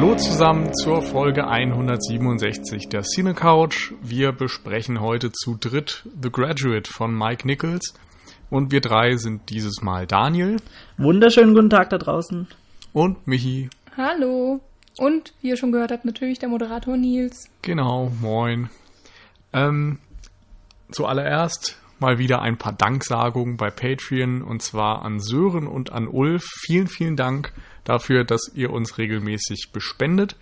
Hallo zusammen zur Folge 167 der Cine Couch. Wir besprechen heute zu dritt The Graduate von Mike Nichols. Und wir drei sind dieses Mal Daniel. Wunderschönen guten Tag da draußen. Und Michi. Hallo. Und wie ihr schon gehört habt, natürlich der Moderator Nils. Genau, moin. Ähm, zuallererst mal wieder ein paar Danksagungen bei Patreon und zwar an Sören und an Ulf. Vielen, vielen Dank dafür, dass ihr uns regelmäßig bespendet.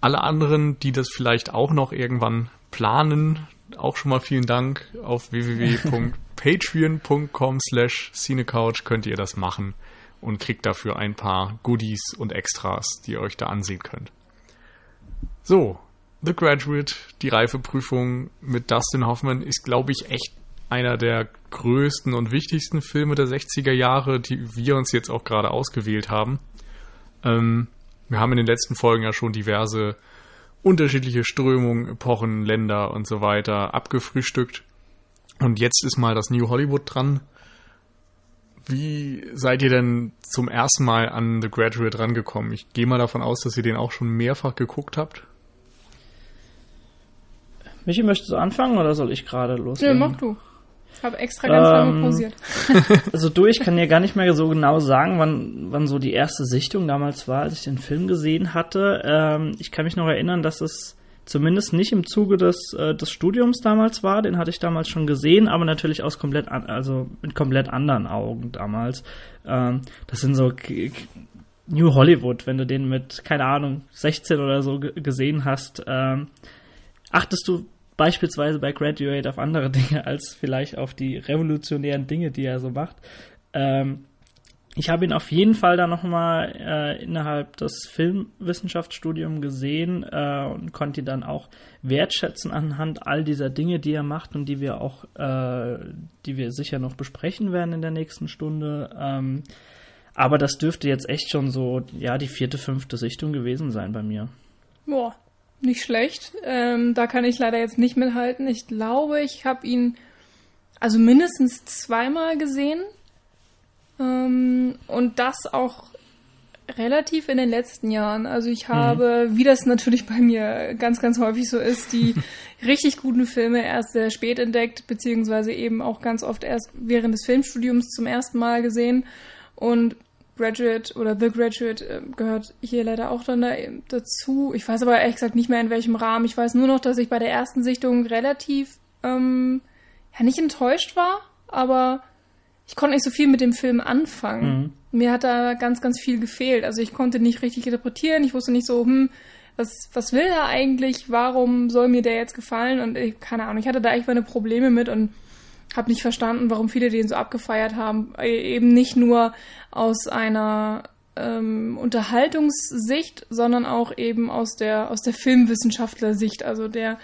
Alle anderen, die das vielleicht auch noch irgendwann planen, auch schon mal vielen Dank. Auf www.patreon.com slash cinecouch könnt ihr das machen und kriegt dafür ein paar Goodies und Extras, die ihr euch da ansehen könnt. So, The Graduate, die Reifeprüfung mit Dustin Hoffman ist, glaube ich, echt einer der größten und wichtigsten Filme der 60er Jahre, die wir uns jetzt auch gerade ausgewählt haben. Ähm, wir haben in den letzten Folgen ja schon diverse unterschiedliche Strömungen, Epochen, Länder und so weiter abgefrühstückt. Und jetzt ist mal das New Hollywood dran. Wie seid ihr denn zum ersten Mal an The Graduate rangekommen? Ich gehe mal davon aus, dass ihr den auch schon mehrfach geguckt habt. Michi, möchtest du anfangen oder soll ich gerade loslegen? Nö, mach du. Habe extra ganz lange Ähm, pausiert. Also du, ich kann dir gar nicht mehr so genau sagen, wann, wann so die erste Sichtung damals war, als ich den Film gesehen hatte. Ähm, ich kann mich noch erinnern, dass es zumindest nicht im Zuge des, äh, des Studiums damals war. Den hatte ich damals schon gesehen, aber natürlich aus komplett, an, also mit komplett anderen Augen damals. Ähm, das sind so New Hollywood, wenn du den mit, keine Ahnung, 16 oder so ge- gesehen hast. Ähm, achtest du beispielsweise bei Graduate auf andere Dinge als vielleicht auf die revolutionären Dinge, die er so macht. Ähm, ich habe ihn auf jeden Fall dann nochmal äh, innerhalb des Filmwissenschaftsstudiums gesehen äh, und konnte ihn dann auch wertschätzen anhand all dieser Dinge, die er macht und die wir auch, äh, die wir sicher noch besprechen werden in der nächsten Stunde. Ähm, aber das dürfte jetzt echt schon so, ja, die vierte, fünfte Sichtung gewesen sein bei mir. Boah, nicht schlecht. Ähm, da kann ich leider jetzt nicht mithalten. Ich glaube, ich habe ihn also mindestens zweimal gesehen. Ähm, und das auch relativ in den letzten Jahren. Also ich habe, wie das natürlich bei mir ganz, ganz häufig so ist, die richtig guten Filme erst sehr spät entdeckt, beziehungsweise eben auch ganz oft erst während des Filmstudiums zum ersten Mal gesehen. Und Graduate oder The Graduate äh, gehört hier leider auch dann da, dazu. Ich weiß aber ehrlich gesagt nicht mehr in welchem Rahmen. Ich weiß nur noch, dass ich bei der ersten Sichtung relativ, ähm, ja nicht enttäuscht war, aber ich konnte nicht so viel mit dem Film anfangen. Mir hat da ganz, ganz viel gefehlt. Also ich konnte nicht richtig interpretieren. Ich wusste nicht so, hm, was, was will er eigentlich? Warum soll mir der jetzt gefallen? Und ich, keine Ahnung, ich hatte da echt meine Probleme mit und habe nicht verstanden, warum viele den so abgefeiert haben. E- Eben nicht nur aus einer ähm, Unterhaltungssicht, sondern auch eben aus der aus der Filmwissenschaftler-Sicht. Also der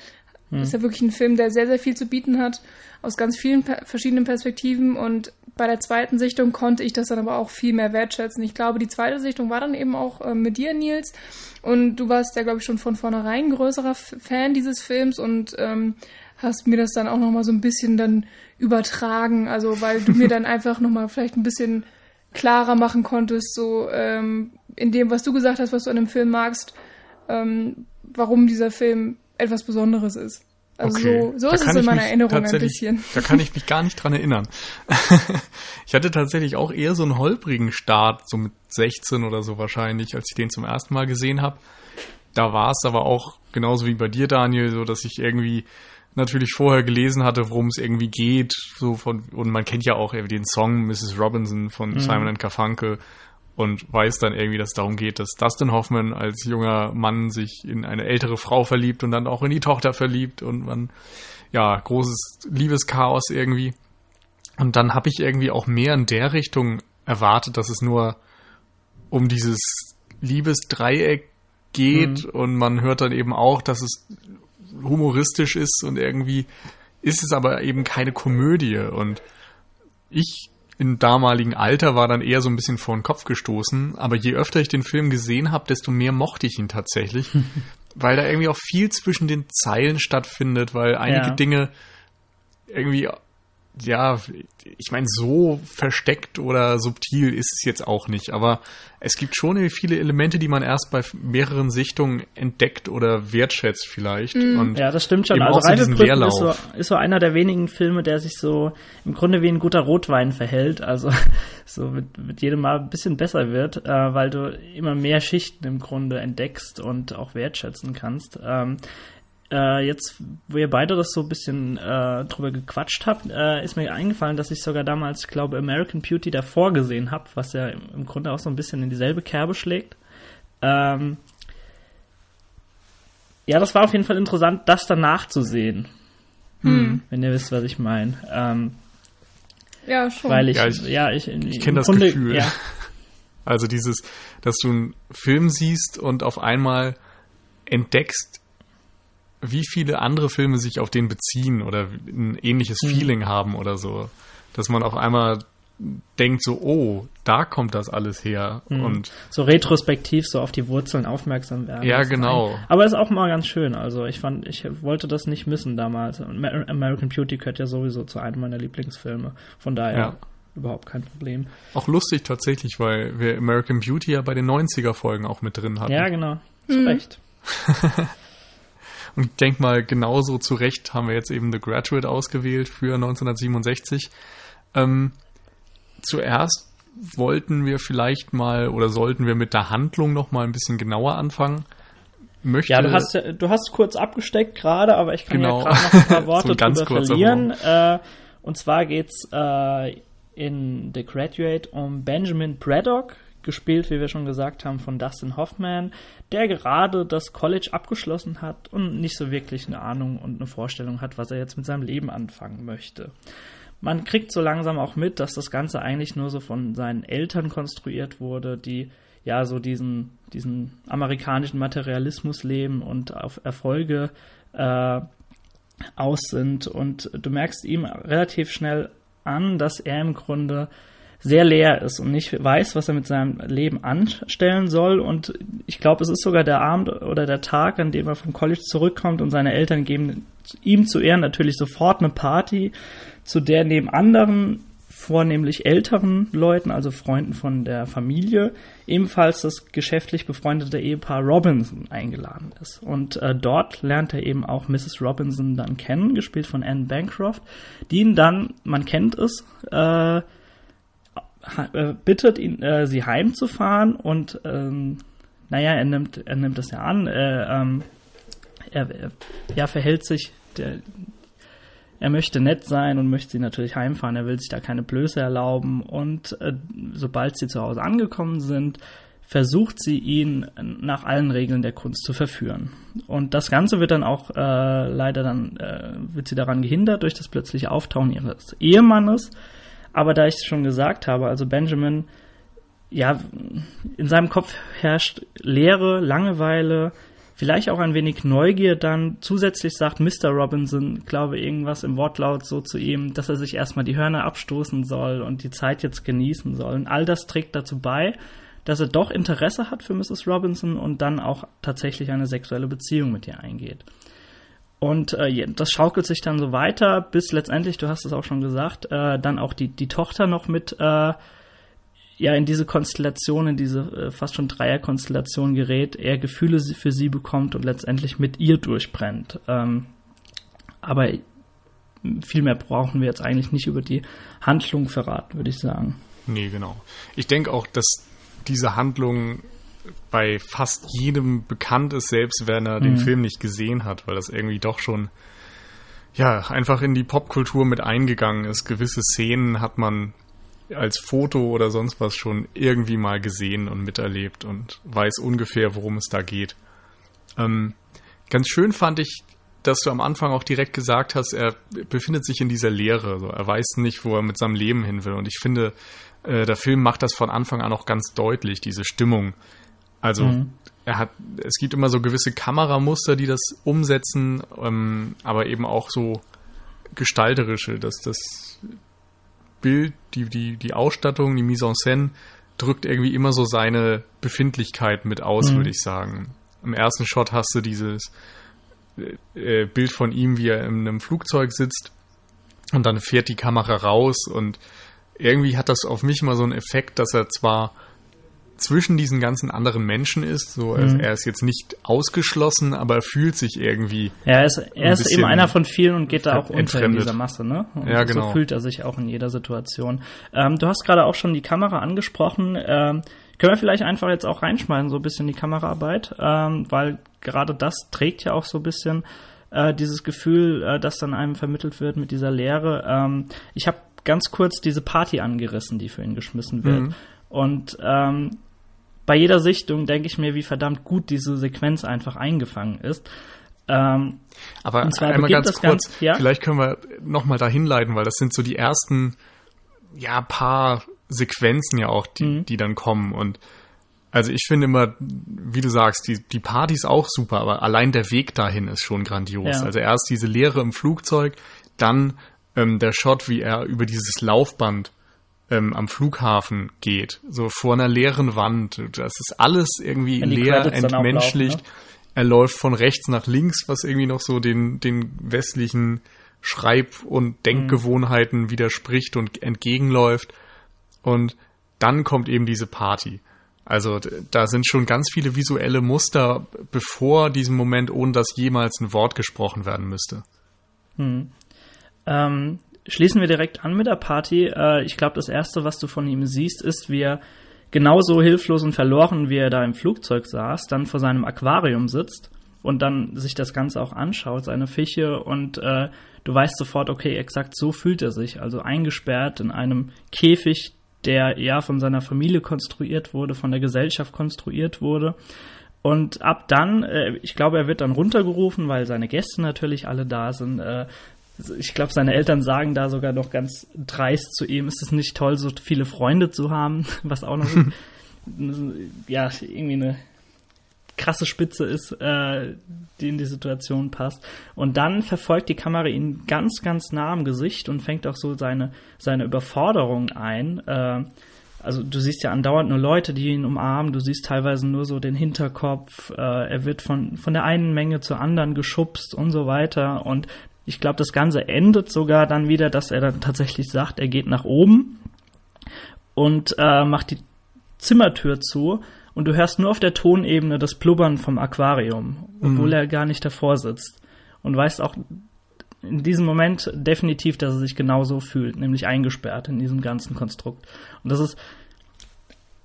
ist ja wirklich ein Film, der sehr sehr viel zu bieten hat aus ganz vielen per verschiedenen Perspektiven und bei der zweiten Sichtung konnte ich das dann aber auch viel mehr wertschätzen. Ich glaube, die zweite Sichtung war dann eben auch äh, mit dir, Nils. Und du warst ja, glaube ich, schon von vornherein größerer Fan dieses Films und ähm, hast mir das dann auch nochmal so ein bisschen dann übertragen. Also, weil du mir dann einfach nochmal vielleicht ein bisschen klarer machen konntest, so ähm, in dem, was du gesagt hast, was du an dem Film magst, ähm, warum dieser Film etwas Besonderes ist. Also Okay. so, so ist es in meiner Erinnerung ein bisschen. Da kann ich mich gar nicht dran erinnern. ich hatte tatsächlich auch eher so einen holprigen Start, so mit 16 oder so wahrscheinlich, als ich den zum ersten Mal gesehen habe. Da war es aber auch genauso wie bei dir, Daniel, so dass ich irgendwie natürlich vorher gelesen hatte, worum es irgendwie geht, so von und man kennt ja auch den Song Mrs. Robinson von Simon and Garfunkel und weiß dann irgendwie, dass es darum geht, dass Dustin Hoffman als junger Mann sich in eine ältere Frau verliebt und dann auch in die Tochter verliebt und man ja großes Liebeschaos irgendwie. Und dann habe ich irgendwie auch mehr in der Richtung erwartet, dass es nur um dieses Liebesdreieck geht und man hört dann eben auch, dass es humoristisch ist und irgendwie ist es aber eben keine Komödie und ich im damaligen Alter war dann eher so ein bisschen vor den Kopf gestoßen, aber je öfter ich den Film gesehen habe, desto mehr mochte ich ihn tatsächlich, weil da irgendwie auch viel zwischen den Zeilen stattfindet, weil einige Ja. Dinge irgendwie ja, ich meine, so versteckt oder subtil ist es jetzt auch nicht, aber es gibt schon viele Elemente, die man erst bei mehreren Sichtungen entdeckt oder wertschätzt vielleicht. Mm. Und ja, das stimmt schon. Also so Reifebrücken ist so, ist so einer der wenigen Filme, der sich so im Grunde wie ein guter Rotwein verhält, also so mit, mit jedem Mal ein bisschen besser wird, äh, weil du immer mehr Schichten im Grunde entdeckst und auch wertschätzen kannst. Ähm, äh, jetzt, wo ihr beide das so ein bisschen äh, drüber gequatscht habt, äh, ist mir eingefallen, dass ich sogar damals, glaube American Beauty davor gesehen habe, was ja im, im, Grunde auch so ein bisschen in dieselbe Kerbe schlägt. Ähm, ja, das war auf jeden Fall interessant, das danach zu sehen. Hm. Wenn ihr wisst, was ich meine. Ähm, ja, schon. Weil ich, ja, ich, ja, ich, ich kenne das Grunde, Gefühl. Ja. Also dieses, dass du einen Film siehst und auf einmal entdeckst, wie viele andere Filme sich auf den beziehen oder ein ähnliches mhm. Feeling haben oder so. Dass man auf einmal denkt so, oh, da kommt das alles her. Mhm. Und so retrospektiv so auf die Wurzeln aufmerksam werden. Ja, genau. Sein. Aber ist auch mal ganz schön. Also ich fand, ich wollte das nicht missen damals. American Beauty gehört ja sowieso zu einem meiner Lieblingsfilme. Von daher ja. überhaupt kein Problem. Auch lustig tatsächlich, weil wir American Beauty ja bei den 90er Folgen auch mit drin hatten. Ja, genau. Zu mhm. Recht. Und ich denke mal, genauso zu Recht haben wir jetzt eben The Graduate ausgewählt für 1967. Ähm, zuerst wollten wir vielleicht mal oder sollten wir mit der Handlung noch mal ein bisschen genauer anfangen. Möchte ja, du hast, du hast kurz abgesteckt gerade, aber ich kann genau. ja gerade noch ein paar Worte so drüber verlieren. Äh, und zwar geht's äh, in The Graduate um Benjamin Braddock, gespielt, wie wir schon gesagt haben, von Dustin Hoffman, der gerade das College abgeschlossen hat und nicht so wirklich eine Ahnung und eine Vorstellung hat, was er jetzt mit seinem Leben anfangen möchte. Man kriegt so langsam auch mit, dass das Ganze eigentlich nur so von seinen Eltern konstruiert wurde, die ja so diesen, diesen amerikanischen Materialismus leben und auf Erfolge äh, aus sind. Und du merkst ihm relativ schnell an, dass er im Grunde sehr leer ist und nicht weiß, was er mit seinem Leben anstellen soll. Und ich glaube, es ist sogar der Abend oder der Tag, an dem er vom College zurückkommt und seine Eltern geben ihm zu Ehren natürlich sofort eine Party, zu der neben anderen vornehmlich älteren Leuten, also Freunden von der Familie, ebenfalls das geschäftlich befreundete Ehepaar Robinson eingeladen ist. Und äh, dort lernt er eben auch Mrs. Robinson dann kennen, gespielt von Anne Bancroft, die ihn dann, man kennt es, äh, bittet ihn, äh, sie heimzufahren und ähm, naja, er nimmt, er nimmt das ja an. Äh, ähm, er, er ja, verhält sich, der, er möchte nett sein und möchte sie natürlich heimfahren. Er will sich da keine Blöße erlauben. Und äh, sobald sie zu Hause angekommen sind, versucht sie ihn nach allen Regeln der Kunst zu verführen. Und das Ganze wird dann auch äh, leider dann äh, wird sie daran gehindert durch das plötzliche Auftauchen ihres Ehemannes, aber da ich es schon gesagt habe, also Benjamin, ja, in seinem Kopf herrscht Leere, Langeweile, vielleicht auch ein wenig Neugier dann. Zusätzlich sagt Mr. Robinson, glaube irgendwas im Wortlaut so zu ihm, dass er sich erstmal die Hörner abstoßen soll und die Zeit jetzt genießen soll. Und all das trägt dazu bei, dass er doch Interesse hat für Mrs. Robinson und dann auch tatsächlich eine sexuelle Beziehung mit ihr eingeht. Und äh, das schaukelt sich dann so weiter, bis letztendlich, du hast es auch schon gesagt, äh, dann auch die, die Tochter noch mit äh, ja in diese Konstellation, in diese äh, fast schon Dreierkonstellation gerät, er Gefühle für sie bekommt und letztendlich mit ihr durchbrennt. Ähm, aber viel mehr brauchen wir jetzt eigentlich nicht über die Handlung verraten, würde ich sagen. Nee, genau. Ich denke auch, dass diese Handlung bei fast jedem bekannt ist, selbst wenn er mhm. den Film nicht gesehen hat, weil das irgendwie doch schon ja einfach in die Popkultur mit eingegangen ist. Gewisse Szenen hat man als Foto oder sonst was schon irgendwie mal gesehen und miterlebt und weiß ungefähr, worum es da geht. Ähm, ganz schön fand ich, dass du am Anfang auch direkt gesagt hast, er befindet sich in dieser Leere. So. Er weiß nicht, wo er mit seinem Leben hin will. Und ich finde, äh, der Film macht das von Anfang an auch ganz deutlich, diese Stimmung, also mhm. er hat, es gibt immer so gewisse Kameramuster, die das umsetzen, ähm, aber eben auch so gestalterische, dass das Bild, die, die, die Ausstattung, die Mise en scène drückt irgendwie immer so seine Befindlichkeit mit aus, mhm. würde ich sagen. Im ersten Shot hast du dieses äh, äh, Bild von ihm, wie er in einem Flugzeug sitzt Und dann fährt die Kamera raus und irgendwie hat das auf mich immer so einen Effekt, dass er zwar zwischen diesen ganzen anderen Menschen ist. So, mhm. er ist jetzt nicht ausgeschlossen, aber er fühlt sich irgendwie. Ja, er ist, er ist eben einer von vielen und geht da auch unter in dieser Masse, ne? Und ja, genau. So fühlt er sich auch in jeder Situation. Ähm, du hast gerade auch schon die Kamera angesprochen. Ähm, können wir vielleicht einfach jetzt auch reinschmeißen, so ein bisschen die Kameraarbeit, ähm, weil gerade das trägt ja auch so ein bisschen äh, dieses Gefühl, äh, das dann einem vermittelt wird mit dieser Lehre. Ähm, ich habe ganz kurz diese Party angerissen, die für ihn geschmissen wird. Mhm. Und ähm, bei jeder Sichtung denke ich mir, wie verdammt gut diese Sequenz einfach eingefangen ist. Ähm, Aber einmal ganz kurz, ganz, ja? vielleicht können wir nochmal dahin leiten, weil das sind so die ersten ja, paar Sequenzen ja auch, die, mhm. die dann kommen. Und also ich finde immer, wie du sagst, die, die Party ist auch super, aber allein der Weg dahin ist schon grandios. Ja. Also erst diese Leere im Flugzeug, dann ähm, der Shot, wie er über dieses Laufband ähm, am Flughafen geht, so vor einer leeren Wand. Das ist alles irgendwie leer, entmenschlicht. Laufen, ne? Er läuft von rechts nach links, was irgendwie noch so den, den westlichen Schreib- und Denkgewohnheiten mhm. widerspricht und entgegenläuft. Und dann kommt eben diese Party. Also da sind schon ganz viele visuelle Muster bevor diesem Moment, ohne dass jemals ein Wort gesprochen werden müsste. Hm. Ähm, schließen wir direkt an mit der Party. Äh, ich glaube, das Erste, was du von ihm siehst, ist, wie er genauso hilflos und verloren, wie er da im Flugzeug saß, dann vor seinem Aquarium sitzt und dann sich das Ganze auch anschaut, seine Fische und äh, du weißt sofort, okay, exakt so fühlt er sich, also eingesperrt in einem Käfig, der ja von seiner Familie konstruiert wurde, von der Gesellschaft konstruiert wurde. Und ab dann, äh, ich glaube, er wird dann runtergerufen, weil seine Gäste natürlich alle da sind, äh, ich glaube, seine Eltern sagen da sogar noch ganz dreist zu ihm, ist es nicht toll, so viele Freunde zu haben, was auch noch ja, irgendwie eine krasse Spitze ist, äh, die in die Situation passt. Und dann verfolgt die Kamera ihn ganz, ganz nah am Gesicht und fängt auch so seine, seine Überforderung ein. Äh, also du siehst ja andauernd nur Leute, die ihn umarmen, du siehst teilweise nur so den Hinterkopf, äh, er wird von, von der einen Menge zur anderen geschubst und so weiter. Und ich glaube, das Ganze endet sogar dann wieder, dass er dann tatsächlich sagt, er geht nach oben und äh, macht die Zimmertür zu und du hörst nur auf der Tonebene das Blubbern vom Aquarium, obwohl mhm. er gar nicht davor sitzt. Und weißt auch in diesem Moment definitiv, dass er sich genauso fühlt, nämlich eingesperrt in diesem ganzen Konstrukt. Und das ist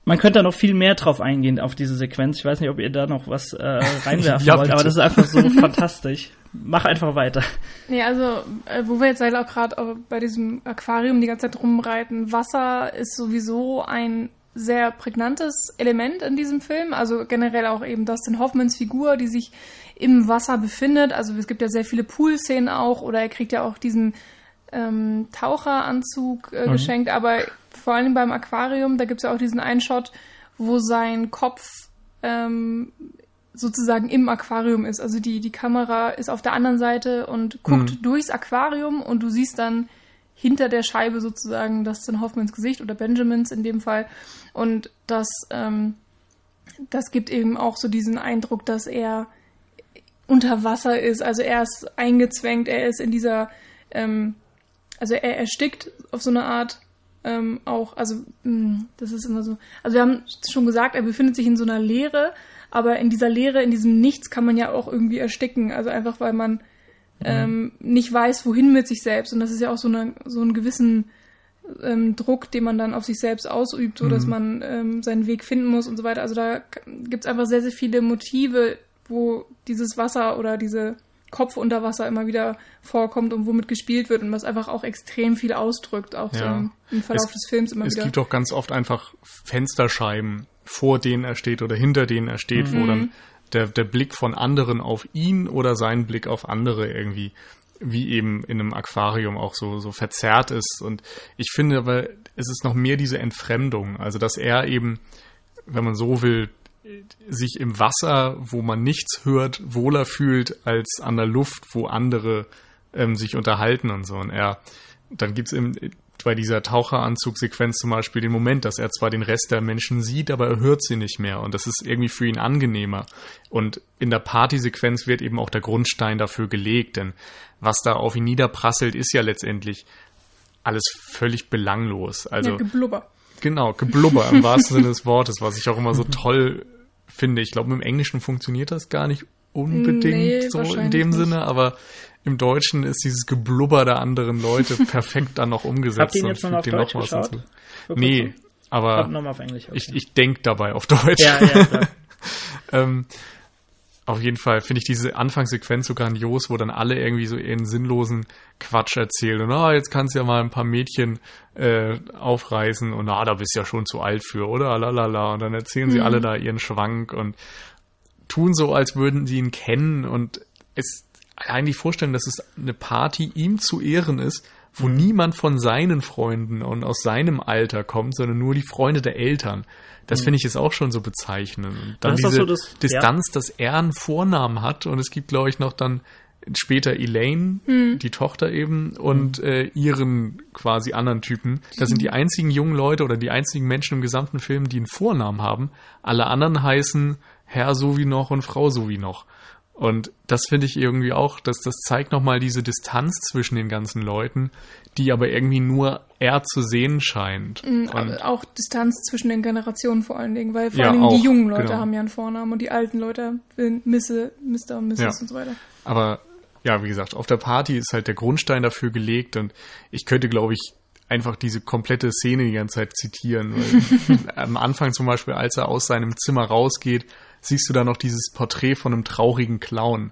man könnte da noch viel mehr drauf eingehen, auf diese Sequenz. Ich weiß nicht, ob ihr da noch was äh, reinwerfen ja, wollt, aber das ist einfach so fantastisch. Mach einfach weiter. Nee, also, äh, wo wir jetzt halt auch gerade bei diesem Aquarium die ganze Zeit rumreiten, Wasser ist sowieso ein sehr prägnantes Element in diesem Film. Also generell auch eben Dustin Hoffmans Figur, die sich im Wasser befindet. Also es gibt ja sehr viele Pool-Szenen auch, oder er kriegt ja auch diesen ähm, Taucheranzug äh, mhm. geschenkt, aber vor allem beim Aquarium, da gibt es ja auch diesen einen Shot, wo sein Kopf ähm, sozusagen im Aquarium ist. Also die, die Kamera ist auf der anderen Seite und guckt mhm. durchs Aquarium und du siehst dann hinter der Scheibe sozusagen Dustin Hoffmans Gesicht oder Benjamins in dem Fall. Und das, ähm, das gibt eben auch so diesen Eindruck, dass er unter Wasser ist. Also er ist eingezwängt, er ist in dieser ähm, also er erstickt auf so eine Art ähm, auch, also mh, hm, das ist immer so. Also wir haben schon gesagt, er befindet sich in so einer Leere, aber in dieser Leere, in diesem Nichts kann man ja auch irgendwie ersticken. Also einfach, weil man mhm. ähm, nicht weiß, wohin mit sich selbst. Und das ist ja auch so, eine, so einen gewissen ähm, Druck, den man dann auf sich selbst ausübt, so mhm. dass man ähm, seinen Weg finden muss und so weiter. Also da gibt es einfach sehr, sehr viele Motive, wo dieses Wasser oder diese Kopf unter Wasser immer wieder vorkommt und womit gespielt wird und was einfach auch extrem viel ausdrückt, auch ja. so im, im, Verlauf es, des Films immer es wieder. Es gibt auch ganz oft einfach Fensterscheiben, vor denen er steht oder hinter denen er steht, mhm. wo dann der, der Blick von anderen auf ihn oder sein Blick auf andere irgendwie wie eben in einem Aquarium auch so, so verzerrt ist. Und ich finde aber, es ist noch mehr diese Entfremdung. Also, dass er eben, wenn man so will, sich im Wasser, wo man nichts hört, wohler fühlt als an der Luft, wo andere ähm, sich unterhalten und so. Und er, dann gibt's im, bei dieser Taucheranzugsequenz zum Beispiel den Moment, dass er zwar den Rest der Menschen sieht, aber er hört sie nicht mehr und das ist irgendwie für ihn angenehmer. Und in der Partysequenz wird eben auch der Grundstein dafür gelegt, denn was da auf ihn niederprasselt, ist ja letztendlich alles völlig belanglos. Also ja, Geblubber. Genau, Geblubber im wahrsten Sinne des Wortes, was ich auch immer so toll finde. Ich glaube, im Englischen funktioniert das gar nicht unbedingt Nee, so in dem nicht. Sinne, aber im Deutschen ist dieses Geblubber der anderen Leute perfekt dann noch umgesetzt. Habt ihr ihn jetzt noch fügt auf Deutsch geschaut? Nee, aber nochmal auf Englisch. Okay. ich, ich denke dabei auf Deutsch. ja, ja, ähm, auf jeden Fall finde ich diese Anfangssequenz so grandios, wo dann alle irgendwie so ihren sinnlosen Quatsch erzählen. Und ah, jetzt kannst du ja mal ein paar Mädchen äh, aufreißen und ah, da bist du ja schon zu alt für, oder? Lalala. Und dann erzählen sie alle da ihren Schwank und tun so, als würden sie ihn kennen und es eigentlich vorstellen, dass es eine Party ihm zu Ehren ist, wo niemand von seinen Freunden und aus seinem Alter kommt, sondern nur die Freunde der Eltern. Das finde ich ist auch schon so bezeichnend. Und dann Das ist doch diese so das- Distanz, dass er einen Vornamen hat und es gibt, glaube ich, noch dann später Elaine, die Tochter eben, und äh, ihren quasi anderen Typen. Das sind die einzigen jungen Leute oder die einzigen Menschen im gesamten Film, die einen Vornamen haben. Alle anderen heißen Herr so wie noch und Frau so wie noch. Und das finde ich irgendwie auch, dass das zeigt nochmal diese Distanz zwischen den ganzen Leuten, die aber irgendwie nur er zu sehen scheint. Und, Aber auch Distanz zwischen den Generationen vor allen Dingen, weil vor Ja, allen Dingen auch, die jungen Leute genau. haben ja einen Vornamen und die alten Leute sind Misse, Mr. und Mrs. Ja. und so weiter. Aber ja, wie gesagt, auf der Party ist halt der Grundstein dafür gelegt und ich könnte, glaube ich, einfach diese komplette Szene die ganze Zeit zitieren. Weil am Anfang zum Beispiel, als er aus seinem Zimmer rausgeht, siehst du da noch dieses Porträt von einem traurigen Clown.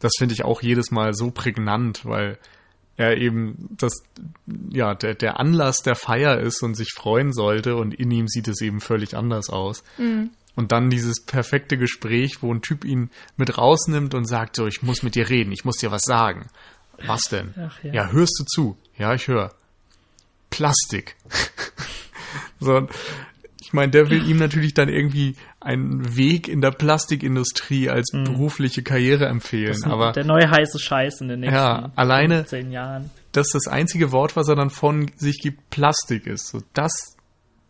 Das finde ich auch jedes Mal so prägnant, weil er eben das, ja, der, der Anlass der Feier ist und sich freuen sollte und in ihm sieht es eben völlig anders aus. Und dann dieses perfekte Gespräch, wo ein Typ ihn mit rausnimmt und sagt so, ich muss mit dir reden, ich muss dir was sagen. Was denn? Ja. ja, hörst du zu? Ja, ich höre. Plastik. so, meine, der will ihm natürlich dann irgendwie einen Weg in der Plastikindustrie als berufliche Karriere empfehlen. Aber der neue heiße Scheiß in den nächsten Ja, alleine- zehn Jahren. dass das einzige Wort, was er dann von sich gibt, Plastik ist. So das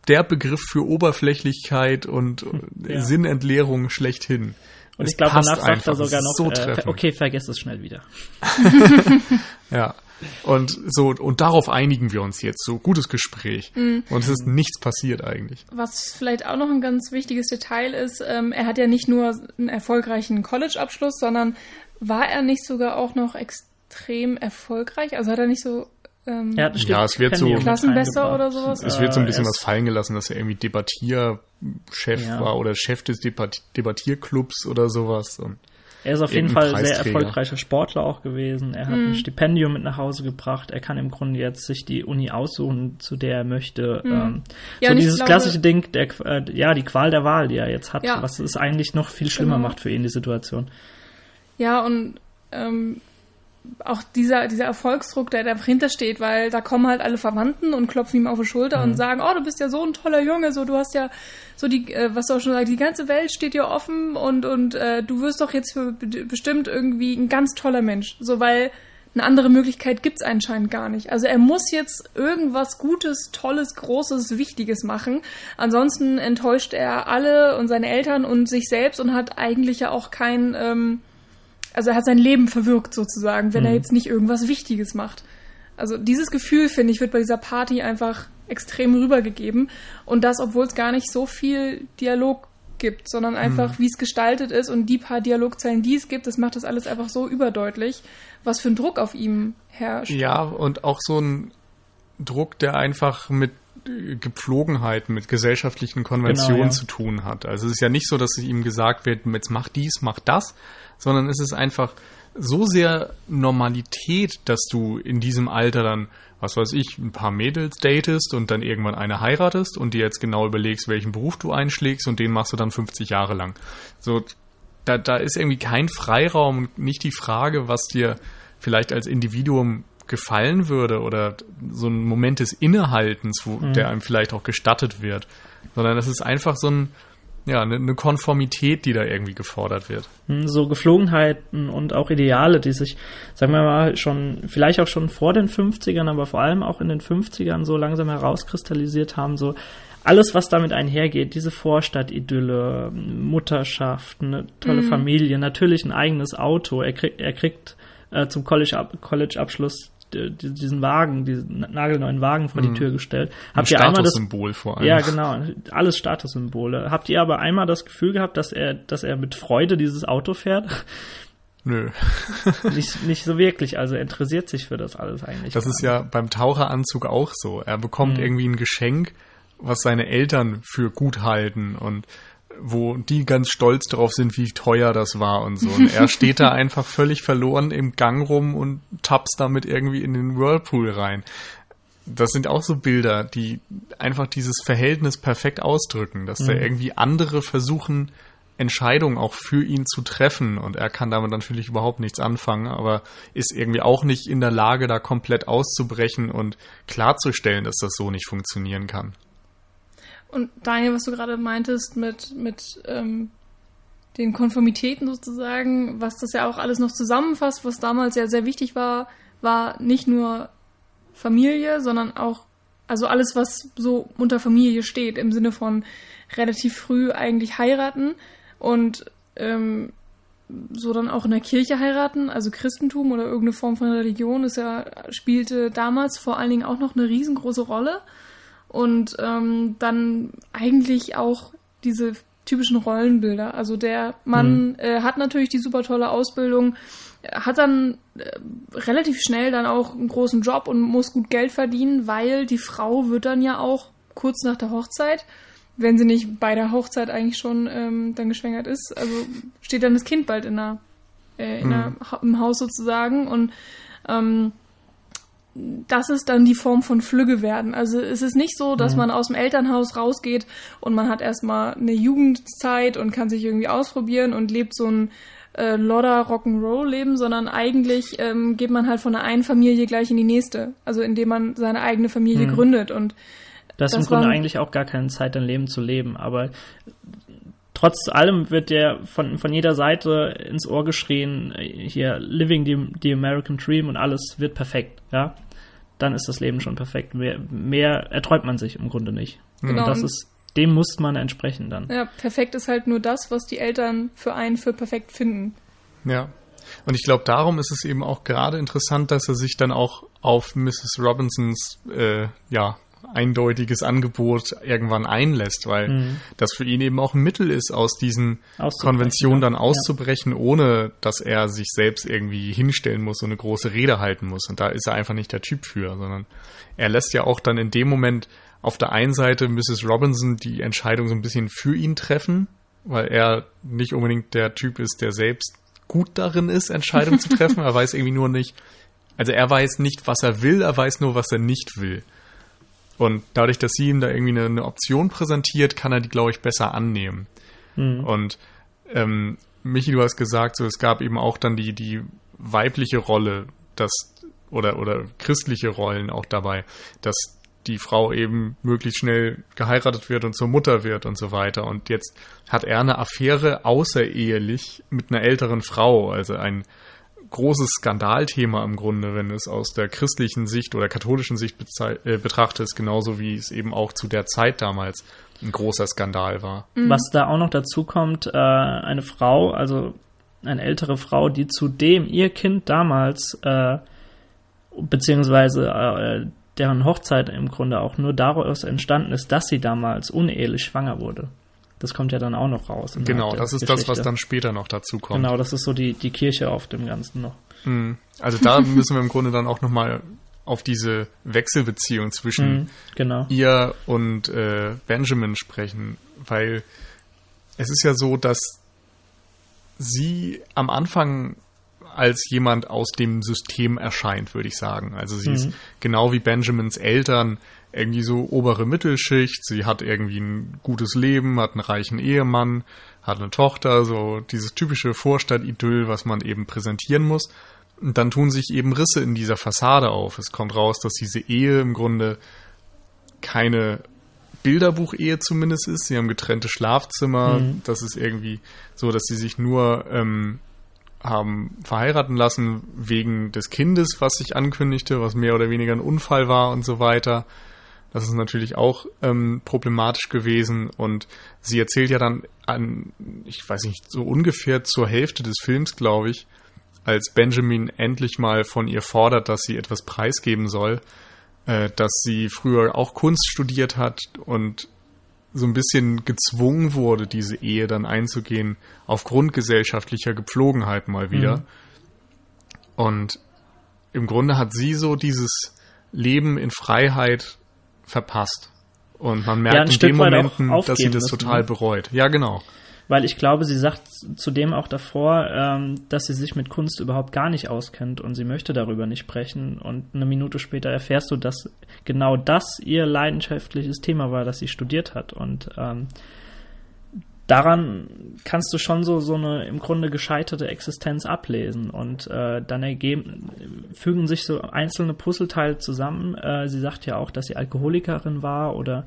der Begriff für Oberflächlichkeit und äh, Ja. Sinnentleerung schlechthin. Und Es ich glaube, danach sagt er sogar noch, so äh, okay, vergiss es schnell wieder. Ja. Und so, und darauf einigen wir uns jetzt. So gutes Gespräch. Mhm. Und es ist nichts passiert eigentlich. Was vielleicht auch noch ein ganz wichtiges Detail ist, ähm, er hat ja nicht nur einen erfolgreichen College-Abschluss, sondern war er nicht sogar auch noch extrem erfolgreich? Also hat er nicht so ähm, Er hat ein Ja, es wird so- Klassenbesser oder sowas? Es wird so ein bisschen was fallen gelassen, dass er irgendwie Debattierchef Ja. war oder Chef des Debat Debattierclubs oder sowas. Und Er ist auf jeden Fall sehr Preisträger. erfolgreicher Sportler auch gewesen. Er hat Mhm. ein Stipendium mit nach Hause gebracht. Er kann im Grunde jetzt sich die Uni aussuchen, zu der er möchte. Ähm, Mhm. Ja, so dieses glaube- klassische Ding, der, äh, ja, die Qual der Wahl, die er jetzt hat, Ja. was es eigentlich noch viel schlimmer Genau. macht für ihn, die Situation. Ja, und ähm, auch dieser, dieser Erfolgsdruck, der dahinter steht, weil da kommen halt alle Verwandten und klopfen ihm auf die Schulter Mhm. und sagen, oh, du bist ja so ein toller Junge, so du hast ja so die, äh, was du auch schon sagst, die ganze Welt steht dir offen und, und äh, du wirst doch jetzt für be- bestimmt irgendwie ein ganz toller Mensch. So, weil eine andere Möglichkeit gibt's anscheinend gar nicht. Also er muss jetzt irgendwas Gutes, Tolles, Großes, Wichtiges machen. Ansonsten enttäuscht er alle und seine Eltern und sich selbst und hat eigentlich ja auch kein, ähm, also er hat sein Leben verwirkt sozusagen, wenn er jetzt nicht irgendwas Wichtiges macht. Also dieses Gefühl, finde ich, wird bei dieser Party einfach extrem rübergegeben. Und das, obwohl es gar nicht so viel Dialog gibt, sondern einfach, wie es gestaltet ist und die paar Dialogzeilen, die es gibt, das macht das alles einfach so überdeutlich, was für ein Druck auf ihm herrscht. Ja, und auch so ein Druck, der einfach mit Gepflogenheiten, mit gesellschaftlichen Konventionen Genau, ja. zu tun hat. Also es ist ja nicht so, dass ihm gesagt wird, jetzt mach dies, mach das, sondern es ist einfach so sehr Normalität, dass du in diesem Alter dann, was weiß ich, ein paar Mädels datest und dann irgendwann eine heiratest und dir jetzt genau überlegst, welchen Beruf du einschlägst und den machst du dann 50 Jahre lang. So, da, da ist irgendwie kein Freiraum und nicht die Frage, was dir vielleicht als Individuum gefallen würde oder so ein Moment des Innehaltens, wo der einem vielleicht auch gestattet wird, sondern es ist einfach so ein ja, eine, eine Konformität, die da irgendwie gefordert wird. Hm, so Geflogenheiten und auch Ideale, die sich, sagen wir mal, schon, vielleicht auch schon vor den 50ern, aber vor allem auch in den 50ern so langsam herauskristallisiert haben, so alles, was damit einhergeht, diese Vorstadt-Idylle, Mutterschaft, eine tolle mhm. Familie, natürlich ein eigenes Auto. Er, krieg, er kriegt äh, zum College-Abschluss diesen Wagen, diesen nagelneuen Wagen vor die mhm. Tür gestellt. Habt ein ihr einmal das Symbol vor allem. Ja, genau, alles Statussymbole. Habt ihr aber einmal das Gefühl gehabt, dass er, dass er mit Freude dieses Auto fährt? Nö. nicht, nicht so wirklich, also er interessiert sich für das alles eigentlich. Das ist ja beim Taucheranzug auch so. Er bekommt mhm. irgendwie ein Geschenk, was seine Eltern für gut halten und wo die ganz stolz darauf sind, wie teuer das war und so. Und er steht da einfach völlig verloren im Gang rum und taps damit irgendwie in den Whirlpool rein. Das sind auch so Bilder, die einfach dieses Verhältnis perfekt ausdrücken, dass mhm. da irgendwie andere versuchen, Entscheidungen auch für ihn zu treffen und er kann damit natürlich überhaupt nichts anfangen, aber ist irgendwie auch nicht in der Lage, da komplett auszubrechen und klarzustellen, dass das so nicht funktionieren kann. Und Daniel, was du gerade meintest mit, mit ähm, den Konformitäten sozusagen, was das ja auch alles noch zusammenfasst, was damals ja sehr wichtig war, war nicht nur Familie, sondern auch, also alles, was so unter Familie steht, im Sinne von relativ früh eigentlich heiraten und ähm, so dann auch in der Kirche heiraten, also Christentum oder irgendeine Form von Religion, ist ja, spielte damals vor allen Dingen auch noch eine riesengroße Rolle und ähm, dann eigentlich auch diese typischen Rollenbilder. Also der Mann mhm. äh, hat natürlich die super tolle Ausbildung, hat dann äh, relativ schnell dann auch einen großen Job und muss gut Geld verdienen, weil die Frau wird dann ja auch kurz nach der Hochzeit, wenn sie nicht bei der Hochzeit eigentlich schon ähm, dann geschwängert ist, also steht dann das Kind bald in der, äh, in mhm. der, im Haus sozusagen und ähm, das ist dann die Form von Flügge werden. Also es ist nicht so, dass mhm. man aus dem Elternhaus rausgeht und man hat erstmal eine Jugendzeit und kann sich irgendwie ausprobieren und lebt so ein äh, Lodder Rock'n'Roll Leben, sondern eigentlich ähm, geht man halt von der einen Familie gleich in die nächste. Also indem man seine eigene Familie mhm. gründet und das ist im Grunde eigentlich auch gar keine Zeit, dein Leben zu leben. Aber trotz allem wird der von, von jeder Seite ins Ohr geschrien, äh, hier, living the, the American Dream und alles wird perfekt, ja dann ist das Leben schon perfekt. Mehr, mehr erträumt man sich im Grunde nicht. Genau. Und das ist, dem muss man entsprechen dann. Ja, perfekt ist halt nur das, was die Eltern für einen für perfekt finden. Ja. Und ich glaube, darum ist es eben auch gerade interessant, dass er sich dann auch auf Mrs. Robinsons äh, ja, eindeutiges Angebot irgendwann einlässt, weil mhm. das für ihn eben auch ein Mittel ist, aus diesen Konventionen dann auszubrechen, ja. ohne dass er sich selbst irgendwie hinstellen muss und eine große Rede halten muss. Und da ist er einfach nicht der Typ für, sondern er lässt ja auch dann in dem Moment auf der einen Seite Mrs. Robinson die Entscheidung so ein bisschen für ihn treffen, weil er nicht unbedingt der Typ ist, der selbst gut darin ist, Entscheidungen zu treffen. Er weiß irgendwie nur nicht, also er weiß nicht, was er will, er weiß nur, was er nicht will. Und dadurch, dass sie ihm da irgendwie eine, eine Option präsentiert, kann er die, glaube ich, besser annehmen. Mhm. Und ähm, Michi, du hast gesagt, so es gab eben auch dann die, die weibliche Rolle, das oder, oder christliche Rollen auch dabei, dass die Frau eben möglichst schnell geheiratet wird und zur Mutter wird und so weiter. Und jetzt hat er eine Affäre außerehelich mit einer älteren Frau, also ein großes Skandalthema im Grunde, wenn es aus der christlichen Sicht oder katholischen Sicht äh, betrachtet ist, genauso wie es eben auch zu der Zeit damals ein großer Skandal war. Mhm. Was da auch noch dazu kommt, äh, eine Frau, also eine ältere Frau, die zudem ihr Kind damals, äh, beziehungsweise äh, deren Hochzeit im Grunde auch nur daraus entstanden ist, dass sie damals unehelich schwanger wurde. Das kommt ja dann auch noch raus. Genau, das ist Geschichte. das, was dann später noch dazu kommt. Genau, das ist so die, die Kirche auf dem Ganzen noch. Mhm. Also da müssen wir im Grunde dann auch nochmal auf diese Wechselbeziehung zwischen mhm, genau. ihr und äh, Benjamin sprechen, weil es ist ja so, dass sie am Anfang als jemand aus dem System erscheint, würde ich sagen. Also sie mhm. ist genau wie Benjamins Eltern irgendwie so obere Mittelschicht. Sie hat irgendwie ein gutes Leben, hat einen reichen Ehemann, hat eine Tochter, so dieses typische Vorstadt-Idyll, was man eben präsentieren muss. Und dann tun sich eben Risse in dieser Fassade auf. Es kommt raus, dass diese Ehe im Grunde keine Bilderbuch-Ehe zumindest ist. Sie haben getrennte Schlafzimmer. Mhm. Das ist irgendwie so, dass sie sich nur ähm, haben verheiraten lassen wegen des Kindes, was sich ankündigte, was mehr oder weniger ein Unfall war und so weiter. Das ist natürlich auch ähm, problematisch gewesen und sie erzählt ja dann an, ich weiß nicht, so ungefähr zur Hälfte des Films, glaube ich, als Benjamin endlich mal von ihr fordert, dass sie etwas preisgeben soll, äh, dass sie früher auch Kunst studiert hat und so ein bisschen gezwungen wurde, diese Ehe dann einzugehen, aufgrund gesellschaftlicher Gepflogenheiten mal wieder. Mhm. Und im Grunde hat sie so dieses Leben in Freiheit verpasst. Und man Ja, merkt ein in den auch Momenten, dass sie das müssen, total ne? bereut. Ja, genau. Weil ich glaube, sie sagt zudem auch davor, ähm, dass sie sich mit Kunst überhaupt gar nicht auskennt und sie möchte darüber nicht sprechen. Und eine Minute später erfährst du, dass genau das ihr leidenschaftliches Thema war, das sie studiert hat. Und ähm, daran kannst du schon so, so eine im Grunde gescheiterte Existenz ablesen. Und äh, dann ergeben, fügen sich so einzelne Puzzleteile zusammen. Äh, sie sagt ja auch, dass sie Alkoholikerin war oder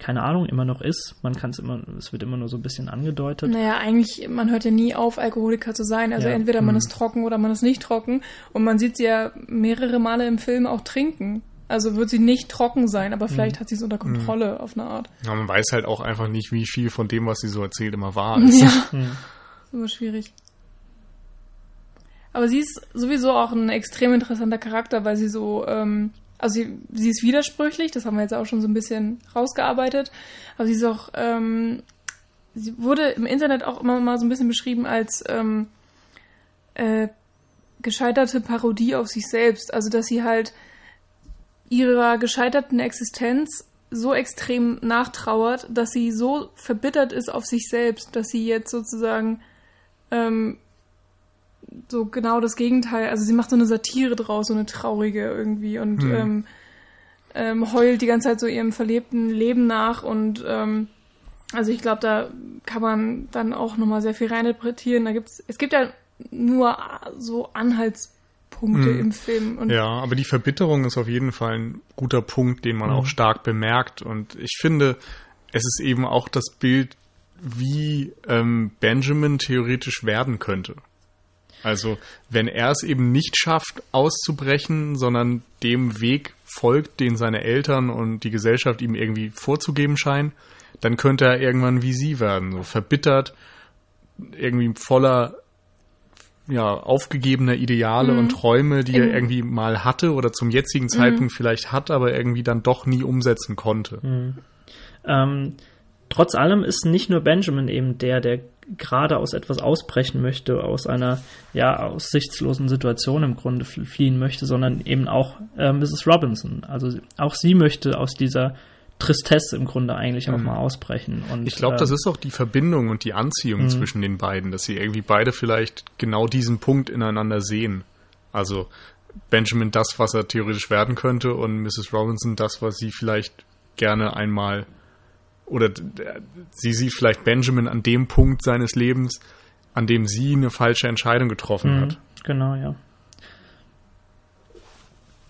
keine Ahnung, immer noch ist. Man kann es immer, es wird immer nur so ein bisschen angedeutet. Naja, eigentlich, man hört ja nie auf, Alkoholiker zu sein. Also Ja. entweder man Mhm. ist trocken oder man ist nicht trocken. Und man sieht sie ja mehrere Male im Film auch trinken. Also wird sie nicht trocken sein, aber vielleicht hat sie es unter Kontrolle auf eine Art. Ja, man weiß halt auch einfach nicht, wie viel von dem, was sie so erzählt, immer wahr ist. Ja, Hm. ist immer schwierig. Aber sie ist sowieso auch ein extrem interessanter Charakter, weil sie so, ähm, also sie, sie ist widersprüchlich, das haben wir jetzt auch schon so ein bisschen rausgearbeitet, aber sie ist auch, ähm, sie wurde im Internet auch immer mal so ein bisschen beschrieben als ähm, äh, gescheiterte Parodie auf sich selbst. Also dass sie halt ihrer gescheiterten Existenz so extrem nachtrauert, dass sie so verbittert ist auf sich selbst, dass sie jetzt sozusagen ähm, so genau das Gegenteil, also sie macht so eine Satire draus, so eine traurige irgendwie und Hm. ähm, ähm, heult die ganze Zeit so ihrem verlebten Leben nach und ähm, also ich glaube, da kann man dann auch nochmal sehr viel reininterpretieren. Da gibt's, es gibt ja nur so Anhaltspunkte Hm. im Film und Ja, aber die Verbitterung ist auf jeden Fall ein guter Punkt, den man Mhm. auch stark bemerkt. Und ich finde, es ist eben auch das Bild, wie ähm, Benjamin theoretisch werden könnte. Also, wenn er es eben nicht schafft, auszubrechen, sondern dem Weg folgt, den seine Eltern und die Gesellschaft ihm irgendwie vorzugeben scheinen, dann könnte er irgendwann wie sie werden, so verbittert, irgendwie voller ja, aufgegebener Ideale Mhm. und Träume, die er irgendwie mal hatte oder zum jetzigen Zeitpunkt vielleicht hat, aber irgendwie dann doch nie umsetzen konnte. Ähm, trotz allem ist nicht nur Benjamin eben der, der gerade aus etwas ausbrechen möchte, aus einer ja aussichtslosen Situation im Grunde fl- fliehen möchte, sondern eben auch äh, Mrs. Robinson. Also auch sie möchte aus dieser Tristesse im Grunde eigentlich auch Mhm. mal ausbrechen. Und, Ich glaube, das ist auch die Verbindung und die Anziehung Mhm. zwischen den beiden, dass sie irgendwie beide vielleicht genau diesen Punkt ineinander sehen. Also Benjamin das, was er theoretisch werden könnte und Mrs. Robinson das, was sie vielleicht gerne einmal oder sie sieht vielleicht Benjamin an dem Punkt seines Lebens, an dem sie eine falsche Entscheidung getroffen Mhm, hat. Genau, ja.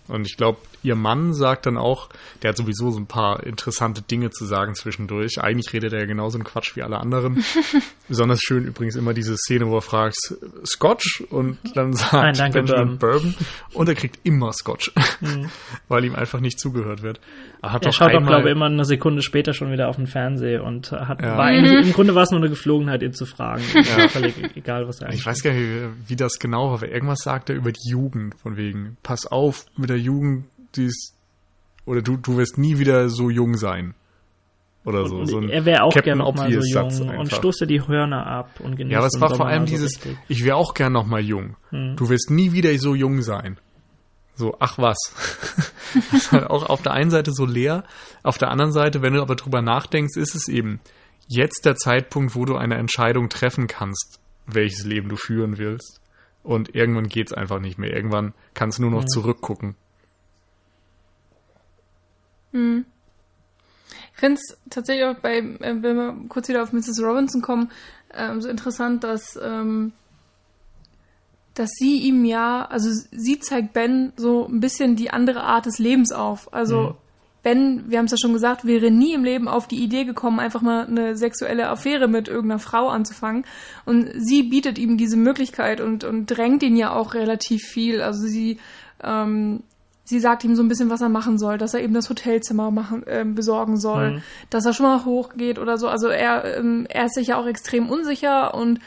Und ich glaube, ihr Mann sagt dann auch, der hat sowieso so ein paar interessante Dinge zu sagen zwischendurch. Eigentlich redet er ja genauso einen Quatsch wie alle anderen. Besonders schön übrigens immer diese Szene, wo er fragt, Scotch? Und dann sagt Nein, danke, Benjamin Bourbon. Und er kriegt immer Scotch, Mhm. weil ihm einfach nicht zugehört wird. Er hat Er doch schaut auch, einmal, glaube ich, immer eine Sekunde später schon wieder auf den Fernseher und hat, Ja. war eigentlich, im Grunde war es nur eine Geflogenheit, ihn zu fragen. Ja. Völlig egal, was er eigentlich ich weiß gar nicht, wie, wie das genau war, aber irgendwas sagt er über die Jugend, von wegen, pass auf mit der Jugend, die ist, oder du, du wirst nie wieder so jung sein. Oder so. So er wäre auch Captain gerne noch mal so Obvious Satz jung und stoße die Hörner ab und genießt Ja, aber es war vor allem so dieses, richtig. ich wäre auch gern noch mal jung. Hm. Du wirst nie wieder so jung sein. So, ach was. das ist halt auch auf der einen Seite so leer, auf der anderen Seite, wenn du aber drüber nachdenkst, ist es eben jetzt der Zeitpunkt, wo du eine Entscheidung treffen kannst, welches Leben du führen willst. Und irgendwann geht's einfach nicht mehr. Irgendwann kannst du nur noch Ja. zurückgucken. Ich finde es tatsächlich auch bei, äh, wenn wir kurz wieder auf Mrs. Robinson kommen, ähm, so interessant, dass, ähm, dass sie ihm ja, also sie zeigt Ben so ein bisschen die andere Art des Lebens auf. Also Ben, wir haben es ja schon gesagt, wäre nie im Leben auf die Idee gekommen, einfach mal eine sexuelle Affäre mit irgendeiner Frau anzufangen. Und sie bietet ihm diese Möglichkeit und, und drängt ihn ja auch relativ viel. Also sie, ähm, sie sagt ihm so ein bisschen, was er machen soll, dass er eben das Hotelzimmer machen, äh, besorgen soll, mhm. dass er schon mal hochgeht oder so. Also er, ähm, er ist sich ja auch extrem unsicher und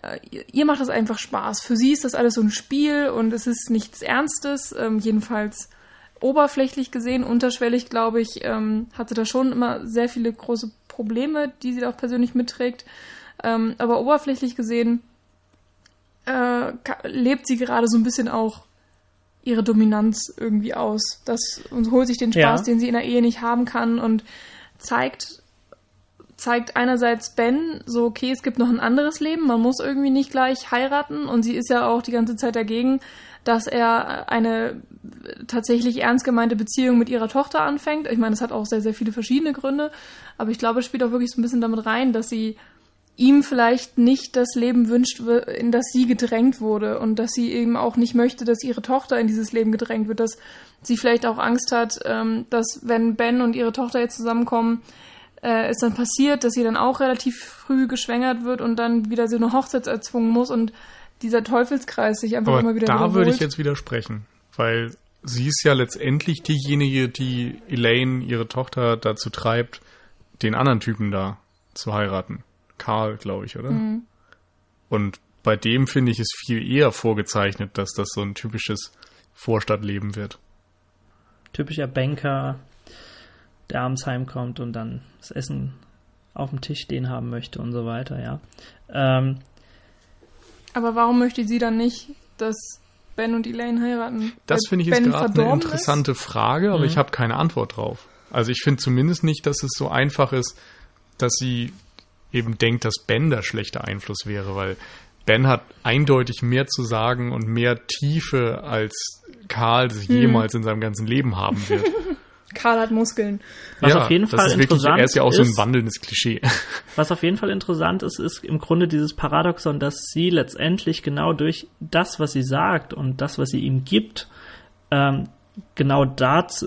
äh, ihr macht das einfach Spaß. Für sie ist das alles so ein Spiel und es ist nichts Ernstes, ähm, jedenfalls oberflächlich gesehen, unterschwellig, glaube ich, ähm, hatte da schon immer sehr viele große Probleme, die sie auch persönlich mitträgt. Ähm, aber oberflächlich gesehen äh, lebt sie gerade so ein bisschen auch ihre Dominanz irgendwie aus. Das und holt sich den Spaß, ja. den sie in der Ehe nicht haben kann und zeigt zeigt einerseits Ben so okay, es gibt noch ein anderes Leben, man muss irgendwie nicht gleich heiraten und sie ist ja auch die ganze Zeit dagegen, dass er eine tatsächlich ernst gemeinte Beziehung mit ihrer Tochter anfängt. Ich meine, das hat auch sehr, sehr viele verschiedene Gründe, aber ich glaube, es spielt auch wirklich so ein bisschen damit rein, dass sie ihm vielleicht nicht das Leben wünscht, in das sie gedrängt wurde und dass sie eben auch nicht möchte, dass ihre Tochter in dieses Leben gedrängt wird, dass sie vielleicht auch Angst hat, ähm, dass wenn Ben und ihre Tochter jetzt zusammenkommen, äh, es dann passiert, dass sie dann auch relativ früh geschwängert wird und dann wieder so eine Hochzeit erzwungen muss und dieser Teufelskreis sich einfach Aber immer wieder da wiederholt. würde ich jetzt widersprechen, weil sie ist ja letztendlich diejenige, die Elaine, ihre Tochter, dazu treibt, den anderen Typen da zu heiraten. Karl, glaube ich, oder? Mhm. Und bei dem finde ich es viel eher vorgezeichnet, dass das so ein typisches Vorstadtleben wird. Typischer Banker, der abends heimkommt und dann das Essen auf dem Tisch stehen haben möchte und so weiter, ja. Ähm, aber warum möchte sie dann nicht, dass Ben und Elaine heiraten? Das finde ich jetzt gerade eine interessante ist? Frage, aber mhm. ich habe keine Antwort drauf. Also ich finde zumindest nicht, dass es so einfach ist, dass sie eben denkt, dass Ben der schlechte Einfluss wäre, weil Ben hat eindeutig mehr zu sagen und mehr Tiefe, als Karl hm. jemals in seinem ganzen Leben haben wird. Karl hat Muskeln. Was ja, auf jeden Fall interessant wirklich, er ist ja auch so ein wandelndes Klischee. Was auf jeden Fall interessant ist, ist im Grunde dieses Paradoxon, dass sie letztendlich genau durch das, was sie sagt und das, was sie ihm gibt, ähm, genau dazu,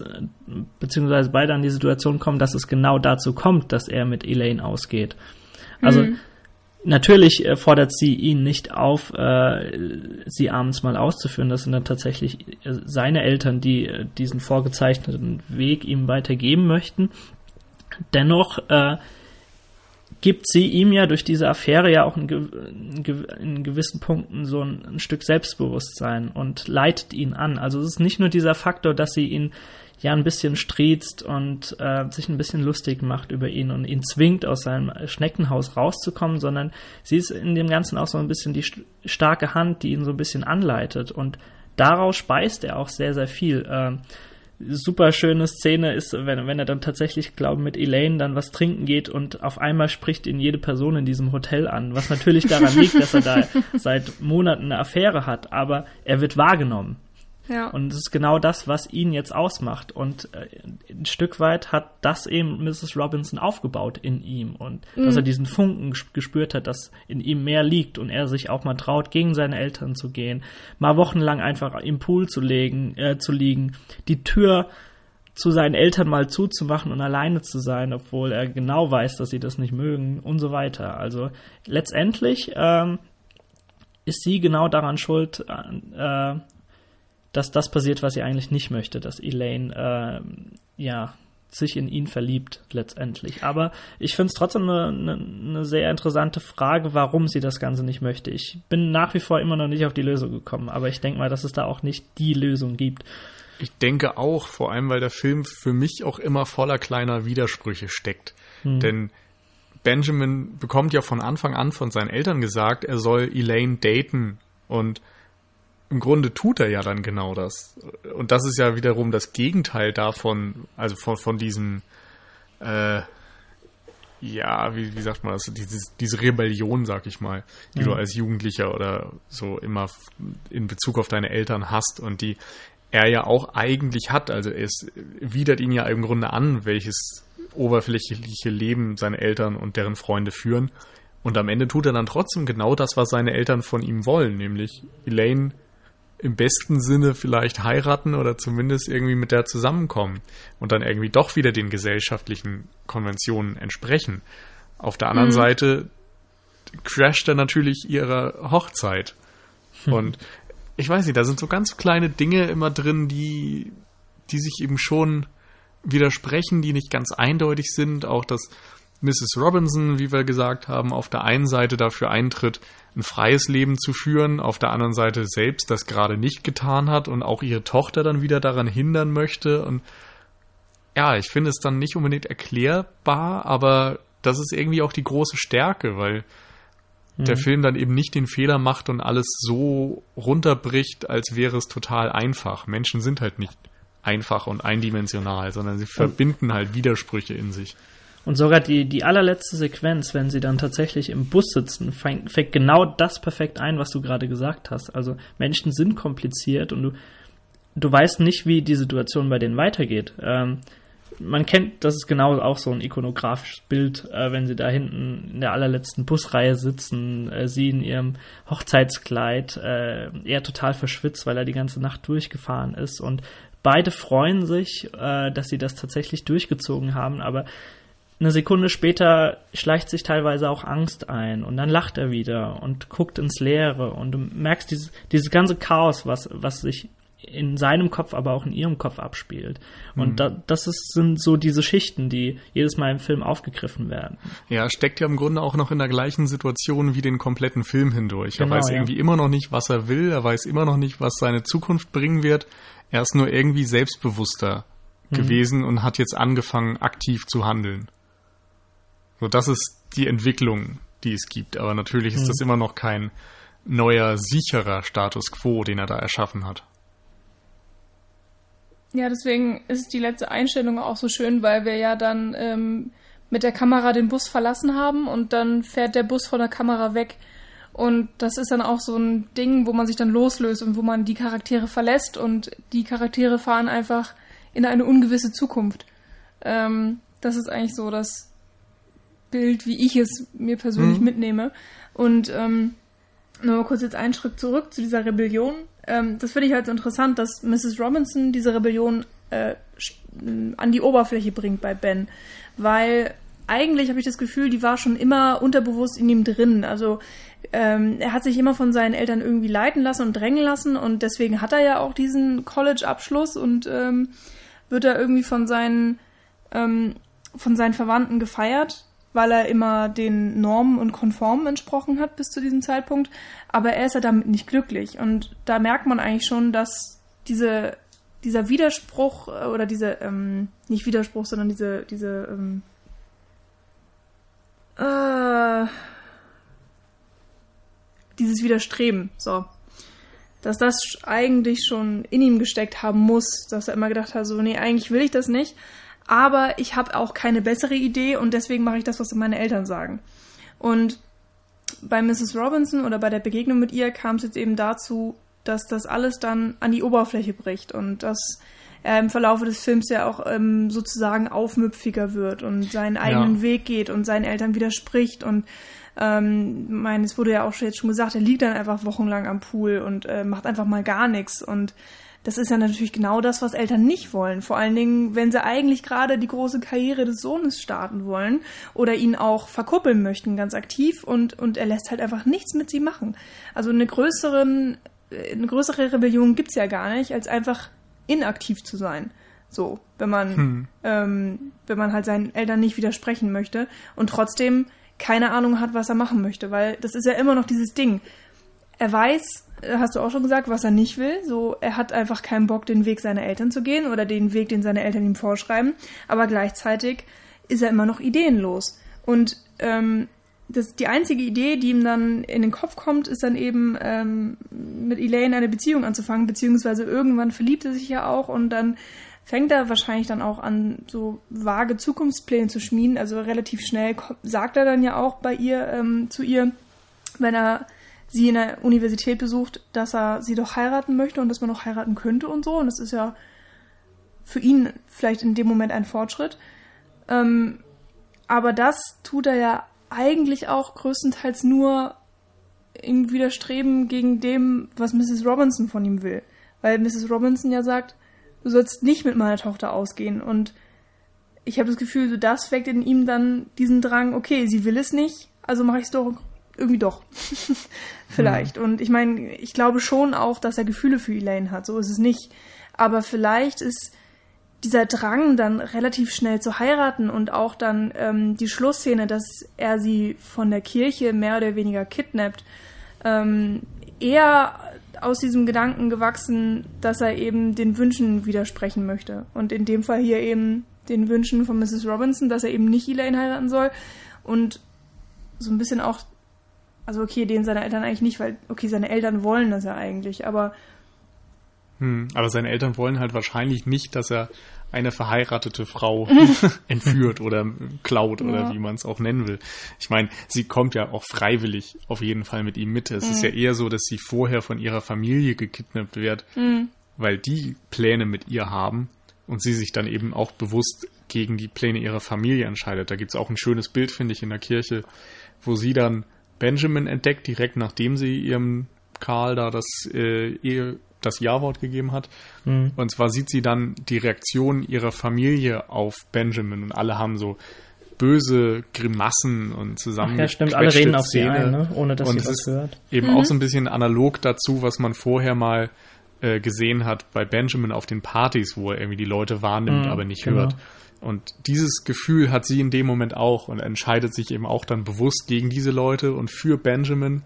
beziehungsweise beide an die Situation kommen, dass es genau dazu kommt, dass er mit Elaine ausgeht. Also mhm. Natürlich äh, fordert sie ihn nicht auf, äh, sie abends mal auszuführen. Das sind dann tatsächlich äh, seine Eltern, die äh, diesen vorgezeichneten Weg ihm weitergeben möchten. Dennoch äh, gibt sie ihm ja durch diese Affäre ja auch in, in gewissen Punkten so ein, ein, Stück Selbstbewusstsein und leitet ihn an. Also es ist nicht nur dieser Faktor, dass sie ihn ja ein bisschen striezt und äh, sich ein bisschen lustig macht über ihn und ihn zwingt, aus seinem Schneckenhaus rauszukommen, sondern sie ist in dem Ganzen auch so ein bisschen die starke Hand, die ihn so ein bisschen anleitet und daraus speist er auch sehr, sehr viel. Äh, super schöne Szene ist, wenn, wenn er dann tatsächlich, glaube mit Elaine dann was trinken geht und auf einmal spricht ihn jede Person in diesem Hotel an, was natürlich daran liegt, dass er da seit Monaten eine Affäre hat, aber er wird wahrgenommen. Ja. Und es ist genau das, was ihn jetzt ausmacht. Und äh, ein Stück weit hat das eben Mrs. Robinson aufgebaut in ihm. Und mhm. dass er diesen Funken gespürt hat, dass in ihm mehr liegt und er sich auch mal traut, gegen seine Eltern zu gehen, mal wochenlang einfach im Pool zu, legen, äh, zu liegen, die Tür zu seinen Eltern mal zuzumachen und alleine zu sein, obwohl er genau weiß, dass sie das nicht mögen und so weiter. Also letztendlich ähm, ist sie genau daran schuld, äh, dass das passiert, was sie eigentlich nicht möchte, dass Elaine äh, ja sich in ihn verliebt letztendlich. Aber ich finde es trotzdem eine, eine, eine, sehr interessante Frage, warum sie das Ganze nicht möchte. Ich bin nach wie vor immer noch nicht auf die Lösung gekommen, aber ich denke mal, dass es da auch nicht die Lösung gibt. Ich denke auch, vor allem weil der Film für mich auch immer voller kleiner Widersprüche steckt. Hm. Denn Benjamin bekommt ja von Anfang an von seinen Eltern gesagt, er soll Elaine daten und im Grunde tut er ja dann genau das. Und das ist ja wiederum das Gegenteil davon, also von, von diesem, äh, ja, wie, wie sagt man das, Dieses, diese Rebellion, sag ich mal, die ja. du als Jugendlicher oder so immer in Bezug auf deine Eltern hast und die er ja auch eigentlich hat. Also es widert ihn ja im Grunde an, welches oberflächliche Leben seine Eltern und deren Freunde führen. Und am Ende tut er dann trotzdem genau das, was seine Eltern von ihm wollen, nämlich Elaine im besten Sinne vielleicht heiraten oder zumindest irgendwie mit der zusammenkommen und dann irgendwie doch wieder den gesellschaftlichen Konventionen entsprechen. Auf der anderen mhm. Seite crasht er natürlich ihre Hochzeit. Und ich weiß nicht, da sind so ganz kleine Dinge immer drin, die, die sich eben schon widersprechen, die nicht ganz eindeutig sind. Auch dass Mrs. Robinson, wie wir gesagt haben, auf der einen Seite dafür eintritt, ein freies Leben zu führen, auf der anderen Seite selbst das gerade nicht getan hat und auch ihre Tochter dann wieder daran hindern möchte. Und ja, ich finde es dann nicht unbedingt erklärbar, aber das ist irgendwie auch die große Stärke, weil mhm. der Film dann eben nicht den Fehler macht und alles so runterbricht, als wäre es total einfach. Menschen sind halt nicht einfach und eindimensional, sondern sie verbinden halt Widersprüche in sich. Und sogar die, die allerletzte Sequenz, wenn sie dann tatsächlich im Bus sitzen, fängt, fängt genau das perfekt ein, was du gerade gesagt hast. Also Menschen sind kompliziert und du, du weißt nicht, wie die Situation bei denen weitergeht. Ähm, man kennt, das ist genau auch so ein ikonografisches Bild, äh, wenn sie da hinten in der allerletzten Busreihe sitzen, äh, sie in ihrem Hochzeitskleid, äh, er total verschwitzt, weil er die ganze Nacht durchgefahren ist und beide freuen sich, äh, dass sie das tatsächlich durchgezogen haben, aber eine Sekunde später schleicht sich teilweise auch Angst ein und dann lacht er wieder und guckt ins Leere und du merkst dieses, dieses ganze Chaos, was, was sich in seinem Kopf, aber auch in ihrem Kopf abspielt. Und mhm. da, das ist, sind so diese Schichten, die jedes Mal im Film aufgegriffen werden. Ja, steckt ja im Grunde auch noch in der gleichen Situation wie den kompletten Film hindurch. Genau, er weiß ja. irgendwie immer noch nicht, was er will, er weiß immer noch nicht, was seine Zukunft bringen wird. Er ist nur irgendwie selbstbewusster mhm. gewesen und hat jetzt angefangen, aktiv zu handeln. So, das ist die Entwicklung, die es gibt. Aber natürlich ist mhm. das immer noch kein neuer, sicherer Status quo, den er da erschaffen hat. Ja, deswegen ist die letzte Einstellung auch so schön, weil wir ja dann ähm, mit der Kamera den Bus verlassen haben und dann fährt der Bus von der Kamera weg. Und das ist dann auch so ein Ding, wo man sich dann loslöst und wo man die Charaktere verlässt und die Charaktere fahren einfach in eine ungewisse Zukunft. Ähm, das ist eigentlich so das, Bild, wie ich es mir persönlich mhm. mitnehme. Und ähm, nochmal kurz jetzt einen Schritt zurück zu dieser Rebellion. Ähm, das finde ich halt so interessant, dass Mrs. Robinson diese Rebellion äh, an die Oberfläche bringt bei Ben. Weil eigentlich habe ich das Gefühl, die war schon immer unterbewusst in ihm drin. Also ähm, er hat sich immer von seinen Eltern irgendwie leiten lassen und drängen lassen und deswegen hat er ja auch diesen College-Abschluss und ähm, wird er irgendwie von seinen ähm, von seinen Verwandten gefeiert weil er immer den Normen und Konformen entsprochen hat bis zu diesem Zeitpunkt. Aber er ist ja damit nicht glücklich. Und da merkt man eigentlich schon, dass diese, dieser Widerspruch äh, oder diese, ähm, nicht Widerspruch, sondern diese, diese, ähm, äh, dieses Widerstreben, so, dass das eigentlich schon in ihm gesteckt haben muss, dass er immer gedacht hat, so, nee, eigentlich will ich das nicht aber ich habe auch keine bessere Idee und deswegen mache ich das, was meine Eltern sagen. Und bei Mrs. Robinson oder bei der Begegnung mit ihr kam es jetzt eben dazu, dass das alles dann an die Oberfläche bricht und dass er im Verlauf des Films ja auch ähm, sozusagen aufmüpfiger wird und seinen eigenen ja. Weg geht und seinen Eltern widerspricht und ähm, mein, es wurde ja auch jetzt schon gesagt, er liegt dann einfach wochenlang am Pool und äh, macht einfach mal gar nichts und das ist ja natürlich genau das, was Eltern nicht wollen. Vor allen Dingen, wenn sie eigentlich gerade die große Karriere des Sohnes starten wollen oder ihn auch verkuppeln möchten, ganz aktiv und, und er lässt halt einfach nichts mit sie machen. Also eine größeren, eine größere Rebellion gibt's ja gar nicht, als einfach inaktiv zu sein. So, wenn man, hm. ähm, wenn man halt seinen Eltern nicht widersprechen möchte und trotzdem keine Ahnung hat, was er machen möchte, weil das ist ja immer noch dieses Ding. Er weiß, hast du auch schon gesagt, was er nicht will. So, er hat einfach keinen Bock, den Weg seiner Eltern zu gehen oder den Weg, den seine Eltern ihm vorschreiben. Aber gleichzeitig ist er immer noch ideenlos. Und ähm, das, die einzige Idee, die ihm dann in den Kopf kommt, ist dann eben ähm, mit Elaine eine Beziehung anzufangen, beziehungsweise irgendwann verliebt er sich ja auch und dann fängt er wahrscheinlich dann auch an, so vage Zukunftspläne zu schmieden. Also relativ schnell sagt er dann ja auch bei ihr ähm, zu ihr, wenn er sie in der Universität besucht, dass er sie doch heiraten möchte und dass man noch heiraten könnte und so. Und das ist ja für ihn vielleicht in dem Moment ein Fortschritt. Ähm, aber das tut er ja eigentlich auch größtenteils nur, im Widerstreben gegen dem, was Mrs. Robinson von ihm will. Weil Mrs. Robinson ja sagt, du sollst nicht mit meiner Tochter ausgehen. Und ich habe das Gefühl, so das weckt in ihm dann diesen Drang, okay, sie will es nicht, also mache ich es doch irgendwie doch. vielleicht. Mhm. Und ich meine, ich glaube schon auch, dass er Gefühle für Elaine hat. So ist es nicht. Aber vielleicht ist dieser Drang dann relativ schnell zu heiraten und auch dann ähm, die Schlussszene, dass er sie von der Kirche mehr oder weniger kidnappt, ähm, eher aus diesem Gedanken gewachsen, dass er eben den Wünschen widersprechen möchte. Und in dem Fall hier eben den Wünschen von Mrs. Robinson, dass er eben nicht Elaine heiraten soll. Und so ein bisschen auch, also okay, den seine Eltern eigentlich nicht, weil, okay, seine Eltern wollen das ja eigentlich, aber hm, aber seine Eltern wollen halt wahrscheinlich nicht, dass er eine verheiratete Frau entführt oder klaut ja. oder wie man es auch nennen will. Ich meine, sie kommt ja auch freiwillig auf jeden Fall mit ihm mit. Es mhm. ist ja eher so, dass sie vorher von ihrer Familie gekidnappt wird, mhm. weil die Pläne mit ihr haben und sie sich dann eben auch bewusst gegen die Pläne ihrer Familie entscheidet. Da gibt es auch ein schönes Bild, finde ich, in der Kirche, wo sie dann Benjamin entdeckt, direkt nachdem sie ihrem Karl da das äh, Ehe das Ja-Wort gegeben hat. Mhm. Und zwar sieht sie dann die Reaktion ihrer Familie auf Benjamin und alle haben so böse Grimassen und zusammen. Ja, stimmt, alle reden auf sie ein, ne? ohne dass und sie was hört. Eben mhm. auch so ein bisschen analog dazu, was man vorher mal äh, gesehen hat bei Benjamin auf den Partys, wo er irgendwie die Leute wahrnimmt, mhm, aber nicht genau. hört. Und dieses Gefühl hat sie in dem Moment auch und entscheidet sich eben auch dann bewusst gegen diese Leute und für Benjamin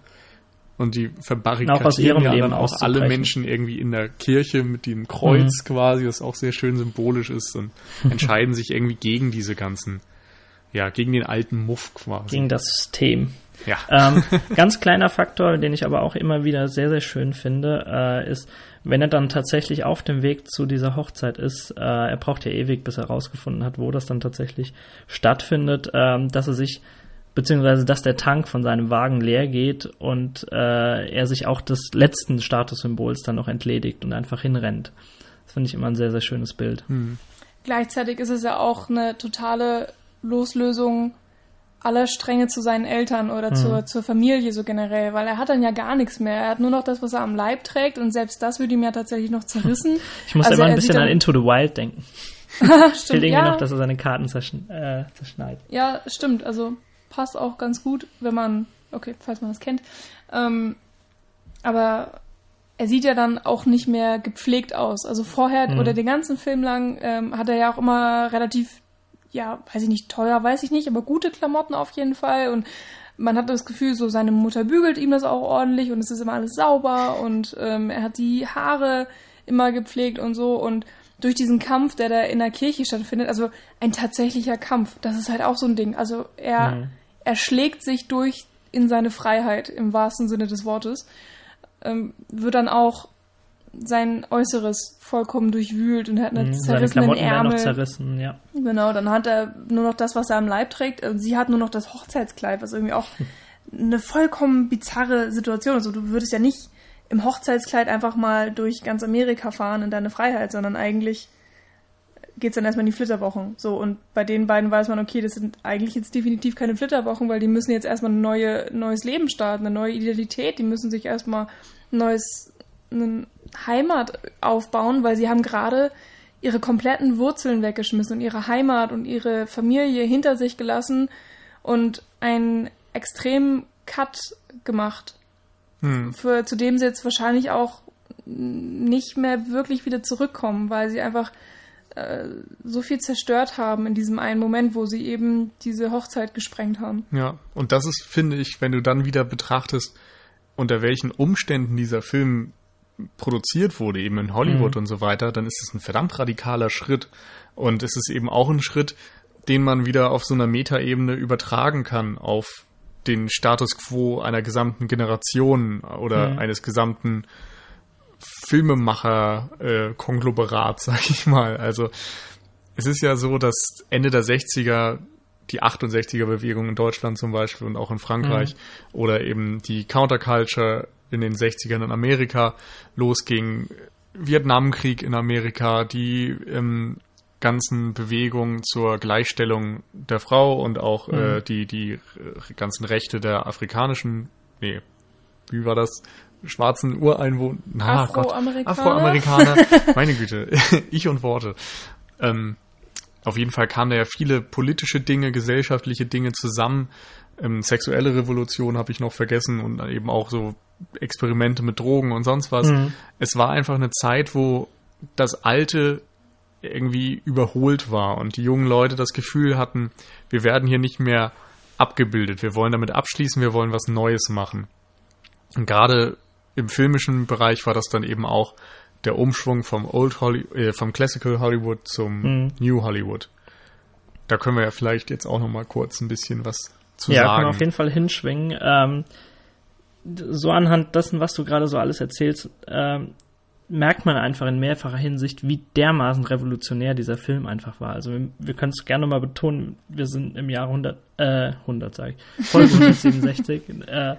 und die verbarrikadieren ja dann auch alle Menschen irgendwie in der Kirche mit dem Kreuz mhm. quasi, was auch sehr schön symbolisch ist und entscheiden sich irgendwie gegen diese ganzen, ja, gegen den alten Muff quasi. Gegen das System. Ja. Ähm, ganz kleiner Faktor, den ich aber auch immer wieder sehr, sehr schön finde, äh, ist, wenn er dann tatsächlich auf dem Weg zu dieser Hochzeit ist, äh, er braucht ja ewig, bis er rausgefunden hat, wo das dann tatsächlich stattfindet, äh, dass er sich beziehungsweise dass der Tank von seinem Wagen leer geht und äh, er sich auch des letzten Statussymbols dann noch entledigt und einfach hinrennt. Das finde ich immer ein sehr, sehr schönes Bild. Hm. Gleichzeitig ist es ja auch eine totale Loslösung aller Stränge zu seinen Eltern oder mhm. zur, zur Familie so generell, weil er hat dann ja gar nichts mehr. Er hat nur noch das, was er am Leib trägt und selbst das würde ihm ja tatsächlich noch zerrissen. Ich muss also immer ein bisschen an Into the Wild denken. stimmt, Fehlt irgendwie ja. noch, dass er seine Karten zerschn äh, zerschneidet. Ja, stimmt. Also passt auch ganz gut, wenn man, okay, falls man das kennt. Ähm, aber er sieht ja dann auch nicht mehr gepflegt aus. Also vorher mhm. oder den ganzen Film lang ähm, hat er ja auch immer relativ, ja, weiß ich nicht, teuer, weiß ich nicht, aber gute Klamotten auf jeden Fall. Und man hat das Gefühl, so seine Mutter bügelt ihm das auch ordentlich und es ist immer alles sauber und ähm, er hat die Haare immer gepflegt und so. Und durch diesen Kampf, der da in der Kirche stattfindet, also ein tatsächlicher Kampf, das ist halt auch so ein Ding. Also er, mhm. er schlägt sich durch in seine Freiheit im wahrsten Sinne des Wortes, ähm, wird dann auch sein Äußeres vollkommen durchwühlt und hat eine mhm, zerrissenen Ärmel. zerrissen, ja. Genau, dann hat er nur noch das, was er am Leib trägt. Und sie hat nur noch das Hochzeitskleid, was irgendwie auch eine vollkommen bizarre Situation ist. Also du würdest ja nicht im Hochzeitskleid einfach mal durch ganz Amerika fahren in deine Freiheit, sondern eigentlich geht's dann erstmal in die Flitterwochen. So, und bei den beiden weiß man, okay, das sind eigentlich jetzt definitiv keine Flitterwochen, weil die müssen jetzt erstmal ein neue, neues Leben starten, eine neue Identität, die müssen sich erstmal ein neues, eine Heimat aufbauen, weil sie haben gerade ihre kompletten Wurzeln weggeschmissen und ihre Heimat und ihre Familie hinter sich gelassen und einen extremen Cut gemacht hm. für, zu dem sie jetzt wahrscheinlich auch nicht mehr wirklich wieder zurückkommen, weil sie einfach äh, so viel zerstört haben in diesem einen Moment, wo sie eben diese Hochzeit gesprengt haben. Ja, und das ist, finde ich, wenn du dann wieder betrachtest, unter welchen Umständen dieser Film produziert wurde, eben in Hollywood mhm. und so weiter, dann ist es ein verdammt radikaler Schritt. Und es ist eben auch ein Schritt, den man wieder auf so einer Metaebene übertragen kann auf den Status quo einer gesamten Generation oder mhm. eines gesamten Filmemacher-Konglomerats, sag ich mal. Also es ist ja so, dass Ende der 60er die 68er-Bewegung in Deutschland zum Beispiel und auch in Frankreich mhm. oder eben die Counterculture in den 60ern in Amerika losging, Vietnamkrieg in Amerika, die ähm, ganzen Bewegungen zur Gleichstellung der Frau und auch äh, mhm. äh, die, die äh, ganzen Rechte der afrikanischen, nee, wie war das? Schwarzen Ureinwohner. Na. Afroamerikaner. Afroamerikaner. Meine Güte. ich und Worte. Ähm, auf jeden Fall kamen da ja viele politische Dinge, gesellschaftliche Dinge zusammen. Ähm, sexuelle Revolution habe ich noch vergessen und eben auch so Experimente mit Drogen und sonst was. Mhm. Es war einfach eine Zeit, wo das Alte irgendwie überholt war und die jungen Leute das Gefühl hatten, wir werden hier nicht mehr abgebildet, wir wollen damit abschließen, wir wollen was Neues machen. Und gerade im filmischen Bereich war das dann eben auch der Umschwung vom Old Holly äh, vom Classical Hollywood zum Mhm. New Hollywood. Da können wir ja vielleicht jetzt auch noch mal kurz ein bisschen was zu ja, kann sagen. man auf jeden Fall hinschwingen. Ähm, so anhand dessen, was du gerade so alles erzählst, ähm, merkt man einfach in mehrfacher Hinsicht, wie dermaßen revolutionär dieser Film einfach war. Also wir, wir können es gerne mal betonen, wir sind im Jahr 100, äh, 100 sag ich, Folge 167, äh,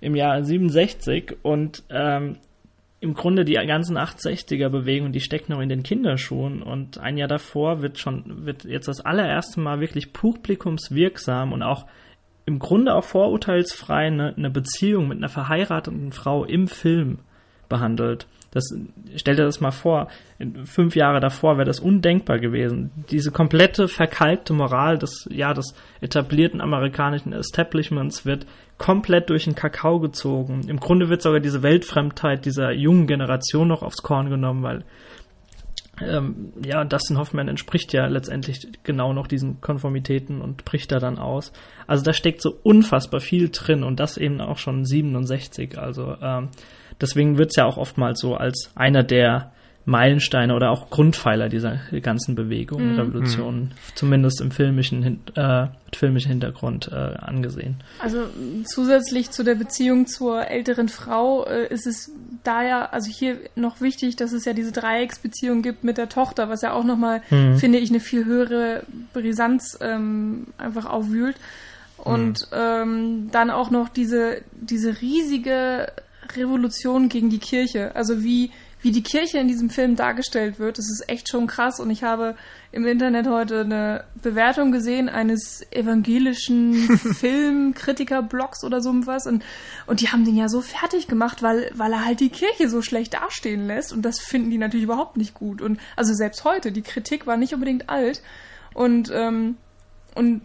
im Jahr 67 und ähm, im Grunde die ganzen 860er-Bewegungen, die stecken noch in den Kinderschuhen und ein Jahr davor wird schon, wird jetzt das allererste Mal wirklich publikumswirksam und auch im Grunde auch vorurteilsfrei eine, eine Beziehung mit einer verheirateten Frau im Film behandelt. Das, stell dir das mal vor, fünf Jahre davor wäre das undenkbar gewesen. Diese komplette verkalkte Moral des, ja, des etablierten amerikanischen Establishments wird komplett durch den Kakao gezogen. Im Grunde wird sogar diese Weltfremdheit dieser jungen Generation noch aufs Korn genommen, weil ähm, ja, Dustin Hoffman entspricht ja letztendlich genau noch diesen Konformitäten und bricht da dann aus. Also da steckt so unfassbar viel drin und das eben auch schon 67. Also ähm, deswegen wird's ja auch oftmals so als einer der Meilensteine oder auch Grundpfeiler dieser ganzen Bewegung, Mhm. Revolution, zumindest im filmischen, äh, filmischen Hintergrund äh, angesehen. Also zusätzlich zu der Beziehung zur älteren Frau äh, ist es da ja, also hier noch wichtig, dass es ja diese Dreiecksbeziehung gibt mit der Tochter, was ja auch nochmal, Mhm. finde ich, eine viel höhere Brisanz ähm, einfach aufwühlt. Und ähm, dann auch noch diese, diese riesige Revolution gegen die Kirche. Also wie, wie die Kirche in diesem Film dargestellt wird, das ist echt schon krass. Und ich habe im Internet heute eine Bewertung gesehen eines evangelischen Filmkritiker-Blogs oder so was. Und, und die haben den ja so fertig gemacht, weil, weil er halt die Kirche so schlecht dastehen lässt. Und das finden die natürlich überhaupt nicht gut. Und also selbst heute, die Kritik war nicht unbedingt alt. Und, ähm, und,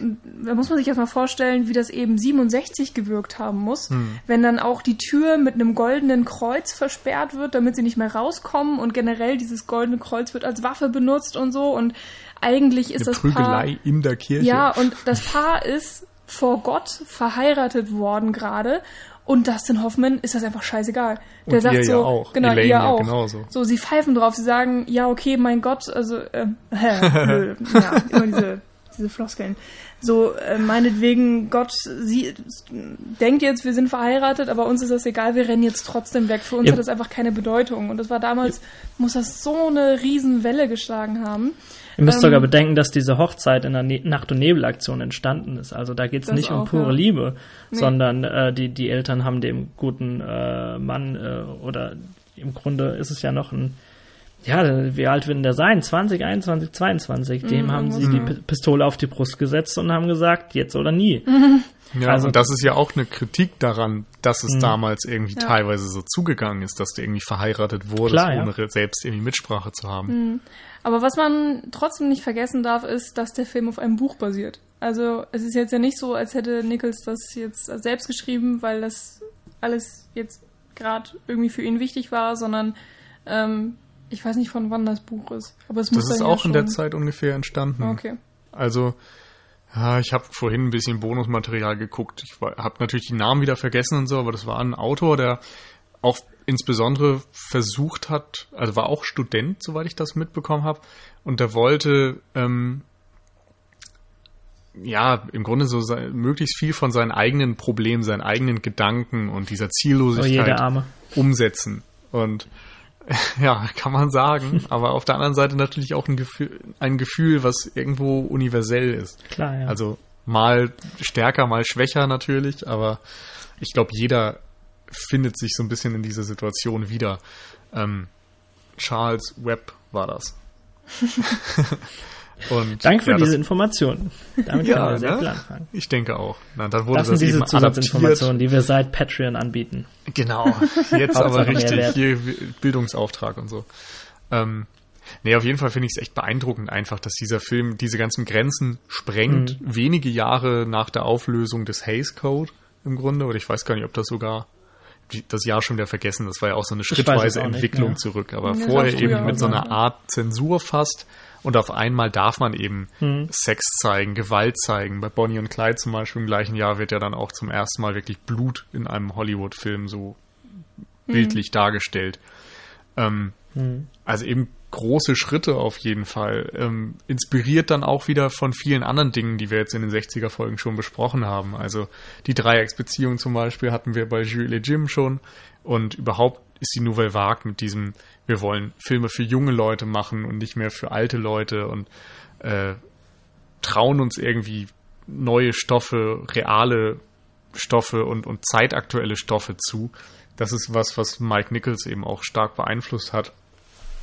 und da muss man sich erstmal vorstellen, wie das eben 67 gewirkt haben muss, wenn dann auch die Tür mit einem goldenen Kreuz versperrt wird, damit sie nicht mehr rauskommen und generell dieses goldene Kreuz wird als Waffe benutzt und so und eigentlich ist Eine das Paar Prügelei in der Kirche. ja und das Paar ist vor Gott verheiratet worden gerade und Dustin Hoffman ist das einfach scheißegal. Der Und sagt ihr ja so, auch. genau, Elaine ihr ja auch. genauso. So, sie pfeifen drauf, sie sagen, ja, okay, mein Gott, also, äh, hä, ja, immer diese, diese Floskeln. So, äh, meinetwegen, Gott, sie denkt jetzt, wir sind verheiratet, aber uns ist das egal, wir rennen jetzt trotzdem weg. Für uns Ja. hat das einfach keine Bedeutung. Und das war damals, muss das so eine Riesenwelle geschlagen haben. Ihr müsst Ähm, sogar bedenken, dass diese Hochzeit in der ne Nacht- und Nebelaktion entstanden ist. Also da geht es nicht um auch, pure ja. Liebe, Nee. sondern äh, die, die Eltern haben dem guten äh, Mann äh, oder im Grunde ist es ja noch ein, ja, wie alt wird denn der sein? 20, 21, 22. Dem Mhm, haben sie die P Pistole auf die Brust gesetzt und haben gesagt, jetzt oder nie. Ja, Also- und das ist ja auch eine Kritik daran, dass es Mhm. damals irgendwie Ja. teilweise so zugegangen ist, dass du irgendwie verheiratet wurdest, Klar, ja. ohne selbst irgendwie Mitsprache zu haben. Mhm. Aber was man trotzdem nicht vergessen darf, ist, dass der Film auf einem Buch basiert. Also es ist jetzt ja nicht so, als hätte Nichols das jetzt selbst geschrieben, weil das alles jetzt gerade irgendwie für ihn wichtig war, sondern ähm, ich weiß nicht, von wann das Buch ist. Aber es muss Das ist dann ja auch in der Zeit ungefähr entstanden. Okay. Also, ja, ich habe vorhin ein bisschen Bonusmaterial geguckt. Ich habe natürlich die Namen wieder vergessen und so, aber das war ein Autor, der auch insbesondere versucht hat, also war auch Student, soweit ich das mitbekommen habe, und der wollte ähm, ja im Grunde so sei, möglichst viel von seinen eigenen Problemen, seinen eigenen Gedanken und dieser Oh Ziellosigkeit Arme. umsetzen. Und ja, kann man sagen, aber auf der anderen Seite natürlich auch ein Gefühl, ein Gefühl, was irgendwo universell ist. Klar, ja. Also mal stärker, mal schwächer natürlich, aber ich glaube, jeder findet sich so ein bisschen in dieser Situation wieder. Ähm, Charles Webb war das. Und, Danke für ja, diese das- Informationen. Damit Ja, können wir sehr ne? viel anfangen. Ich denke auch. Na, dann wurde Das sind diese. Zusatzinformationen, die wir seit Patreon anbieten. Genau, jetzt aber richtig hier Bildungsauftrag und so. Ähm, nee, auf jeden Fall finde ich es echt beeindruckend einfach, dass dieser Film diese ganzen Grenzen sprengt, Mhm. wenige Jahre nach der Auflösung des Hays Code im Grunde, oder ich weiß gar nicht, ob das sogar das Jahr schon wieder vergessen, das war ja auch so eine schrittweise auch nicht Entwicklung mehr. zurück, aber Ja, vorher eben mit so einer Art Zensur fast und auf einmal darf man eben Mhm. Sex zeigen, Gewalt zeigen. Bei Bonnie und Clyde zum Beispiel im gleichen Jahr wird ja dann auch zum ersten Mal wirklich Blut in einem Hollywood-Film so bildlich dargestellt. Ähm, Hm. also eben große Schritte auf jeden Fall. Ähm, inspiriert dann auch wieder von vielen anderen Dingen, die wir jetzt in den 60er Folgen schon besprochen haben. Also die Dreiecksbeziehung zum Beispiel hatten wir bei Jules et Jim schon. Und überhaupt ist die Nouvelle Vague mit diesem, wir wollen Filme für junge Leute machen und nicht mehr für alte Leute und äh, trauen uns irgendwie neue Stoffe, reale Stoffe und, und zeitaktuelle Stoffe zu. Das ist was, was Mike Nichols eben auch stark beeinflusst hat.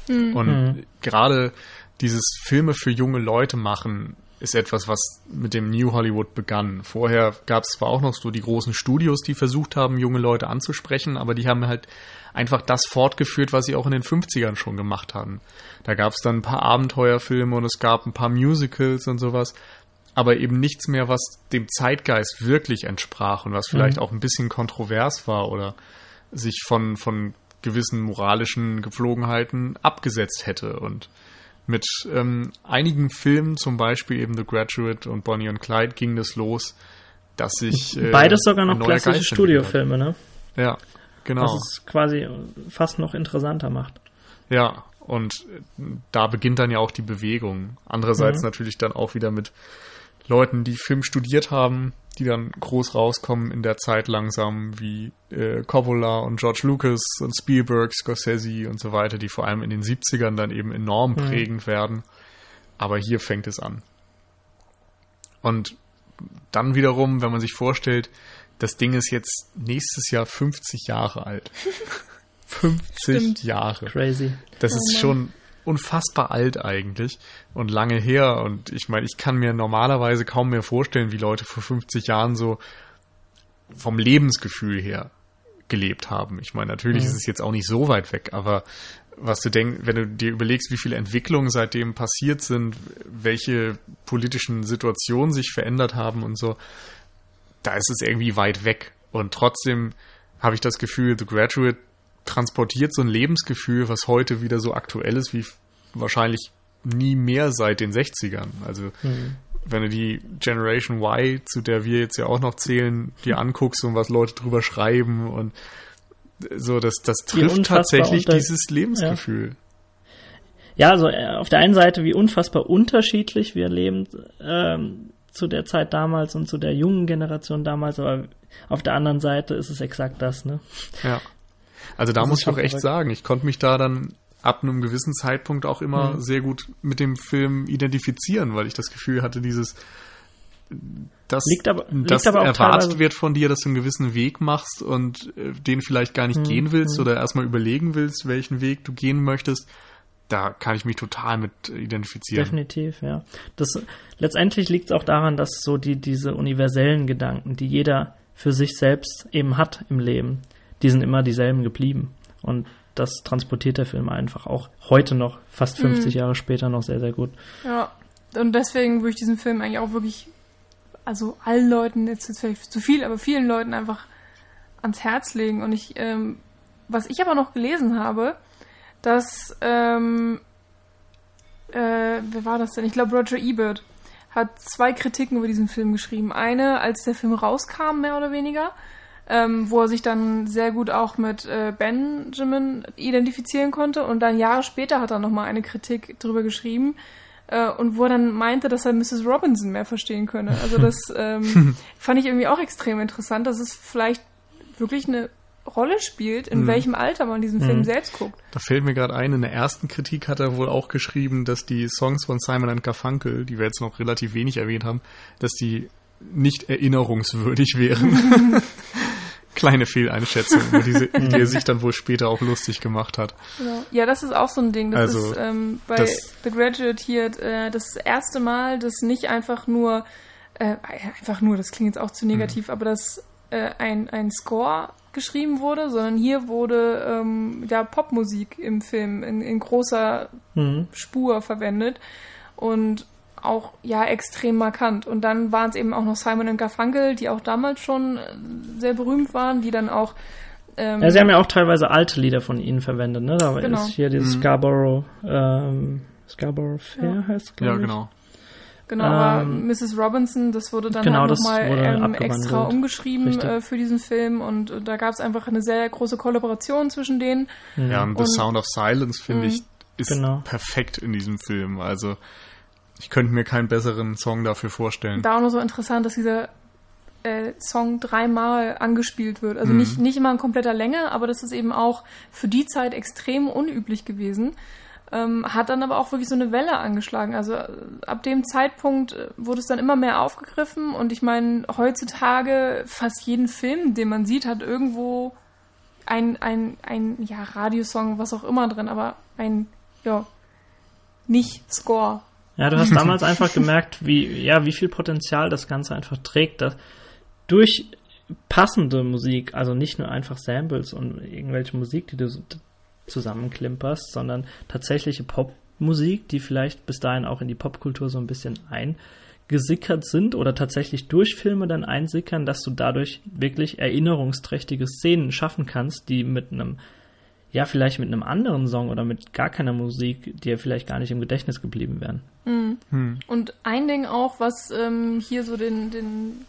Und Mhm. gerade dieses Filme für junge Leute machen ist etwas, was mit dem New Hollywood begann. Vorher gab es zwar auch noch so die großen Studios, die versucht haben, junge Leute anzusprechen, aber die haben halt einfach das fortgeführt, was sie auch in den 50ern schon gemacht haben. Da gab es dann ein paar Abenteuerfilme und es gab ein paar Musicals und sowas, aber eben nichts mehr, was dem Zeitgeist wirklich entsprach und was vielleicht auch ein bisschen kontrovers war oder sich von, von gewissen moralischen Gepflogenheiten abgesetzt hätte. Und mit ähm, einigen Filmen, zum Beispiel eben The Graduate und Bonnie und Clyde, ging das los, dass sich. Äh, Beides sogar noch klassische. Studiofilme, ne? Ja, genau. Was es quasi fast noch interessanter macht. Ja, und da beginnt dann ja auch die Bewegung. Andererseits Mhm. natürlich dann auch wieder mit Leuten, die Film studiert haben, die dann groß rauskommen in der Zeit langsam, wie äh, Coppola und George Lucas und Spielberg, Scorsese und so weiter, die vor allem in den 70ern dann eben enorm prägend werden. Aber hier fängt es an. Und dann wiederum, wenn man sich vorstellt, das Ding ist jetzt nächstes Jahr 50 Jahre alt. 50 Stimmt. Jahre. Crazy. Das Oh ist Mann. schon unfassbar alt eigentlich und lange her. Und ich meine, ich kann mir normalerweise kaum mehr vorstellen, wie Leute vor 50 Jahren so vom Lebensgefühl her gelebt haben. Ich meine, natürlich Mhm. ist es jetzt auch nicht so weit weg, aber was du denkst, wenn du dir überlegst, wie viele Entwicklungen seitdem passiert sind, welche politischen Situationen sich verändert haben und so, da ist es irgendwie weit weg. Und trotzdem habe ich das Gefühl, The Graduate transportiert so ein Lebensgefühl, was heute wieder so aktuell ist, wie wahrscheinlich nie mehr seit den 60ern. Also Mhm. wenn du die Generation Y, zu der wir jetzt ja auch noch zählen, dir anguckst und was Leute drüber schreiben und so, das, das trifft tatsächlich dieses Lebensgefühl. Ja, also äh, auf der einen Seite, wie unfassbar unterschiedlich wir leben ähm, zu der Zeit damals und zu der jungen Generation damals, aber auf der anderen Seite ist es exakt das, ne? Ja. Also da Das muss ich auch echt verrückt. sagen, ich konnte mich da dann ab einem gewissen Zeitpunkt auch immer Mhm. sehr gut mit dem Film identifizieren, weil ich das Gefühl hatte, dieses dass, Liegt aber- dass liegt aber erwartet wird von dir, dass du einen gewissen Weg machst und äh, den vielleicht gar nicht Mhm. gehen willst oder erstmal überlegen willst, welchen Weg du gehen möchtest. Da kann ich mich total mit identifizieren. Definitiv, ja. Das letztendlich liegt es auch daran, dass so die diese universellen Gedanken, die jeder für sich selbst eben hat im Leben, die sind immer dieselben geblieben. Und das transportiert der Film einfach auch heute noch, fast 50 Jahre später noch sehr, sehr gut. Ja, und deswegen würde ich diesen Film eigentlich auch wirklich, also allen Leuten, jetzt ist vielleicht zu viel, aber vielen Leuten einfach ans Herz legen. Und ich, ähm, was ich aber noch gelesen habe, dass, ähm, äh, wer war das denn? Ich glaube, Roger Ebert hat zwei Kritiken über diesen Film geschrieben. Eine, als der Film rauskam, mehr oder weniger, ähm, wo er sich dann sehr gut auch mit äh, Benjamin identifizieren konnte. Und dann Jahre später hat er nochmal eine Kritik drüber geschrieben. Äh, und wo er dann meinte, dass er Mrs. Robinson mehr verstehen könne. Also das ähm, fand ich irgendwie auch extrem interessant, dass es vielleicht wirklich eine Rolle spielt, in Mhm. welchem Alter man diesen Film Mhm. selbst guckt. Da fällt mir gerade ein, in der ersten Kritik hat er wohl auch geschrieben, dass die Songs von Simon and Garfunkel, die wir jetzt noch relativ wenig erwähnt haben, dass die nicht erinnerungswürdig wären. kleine Fehleinschätzung, über diese, die er sich dann wohl später auch lustig gemacht hat. Genau. Ja, das ist auch so ein Ding. Das Also, ist ähm, bei The Graduate hier äh, das erste Mal, dass nicht einfach nur, äh, einfach nur, das klingt jetzt auch zu negativ, aber dass äh, ein, ein Score geschrieben wurde, sondern hier wurde ähm, ja Popmusik im Film in, in großer Mhm. Spur verwendet und auch ja extrem markant. Und dann waren es eben auch noch Simon und Garfunkel, die auch damals schon äh, sehr berühmt waren, die dann auch ähm, Ja, sie haben ja auch teilweise alte Lieder von ihnen verwendet, ne? Da Genau. ist hier dieses Scarborough, ähm, Scarborough Fair heißt es, glaube Ja, ich. genau. Genau, aber Ähm, Mrs. Robinson, das wurde dann genau, halt nochmal ähm, extra umgeschrieben äh, für diesen Film und äh, da gab es einfach eine sehr große Kollaboration zwischen denen. Ja, und The Und- Sound of Silence, finde Mhm. ich, ist Genau. perfekt in diesem Film. Also, ich könnte mir keinen besseren Song dafür vorstellen. Da auch noch so interessant, dass dieser äh, Song dreimal angespielt wird. Mhm. Also nicht, nicht immer in kompletter Länge, aber das ist eben auch für die Zeit extrem unüblich gewesen. Ähm, hat dann aber auch wirklich so eine Welle angeschlagen. Also äh, ab dem Zeitpunkt äh, wurde es dann immer mehr aufgegriffen und ich meine, heutzutage fast jeden Film, den man sieht, hat irgendwo ein, ein, ein ja, Radiosong, was auch immer drin, aber ein, ja, nicht Score. Ja, du hast damals einfach gemerkt, wie, ja, wie viel Potenzial das Ganze einfach trägt, dass durch passende Musik, also nicht nur einfach Samples und irgendwelche Musik, die du zusammenklimperst, sondern tatsächliche Popmusik, die vielleicht bis dahin auch in die Popkultur so ein bisschen eingesickert sind oder tatsächlich durch Filme dann einsickern, dass du dadurch wirklich erinnerungsträchtige Szenen schaffen kannst, die mit einem ja, vielleicht mit einem anderen Song oder mit gar keiner Musik, die ja vielleicht gar nicht im Gedächtnis geblieben wären. Und ein Ding auch, was ähm, hier so den, den,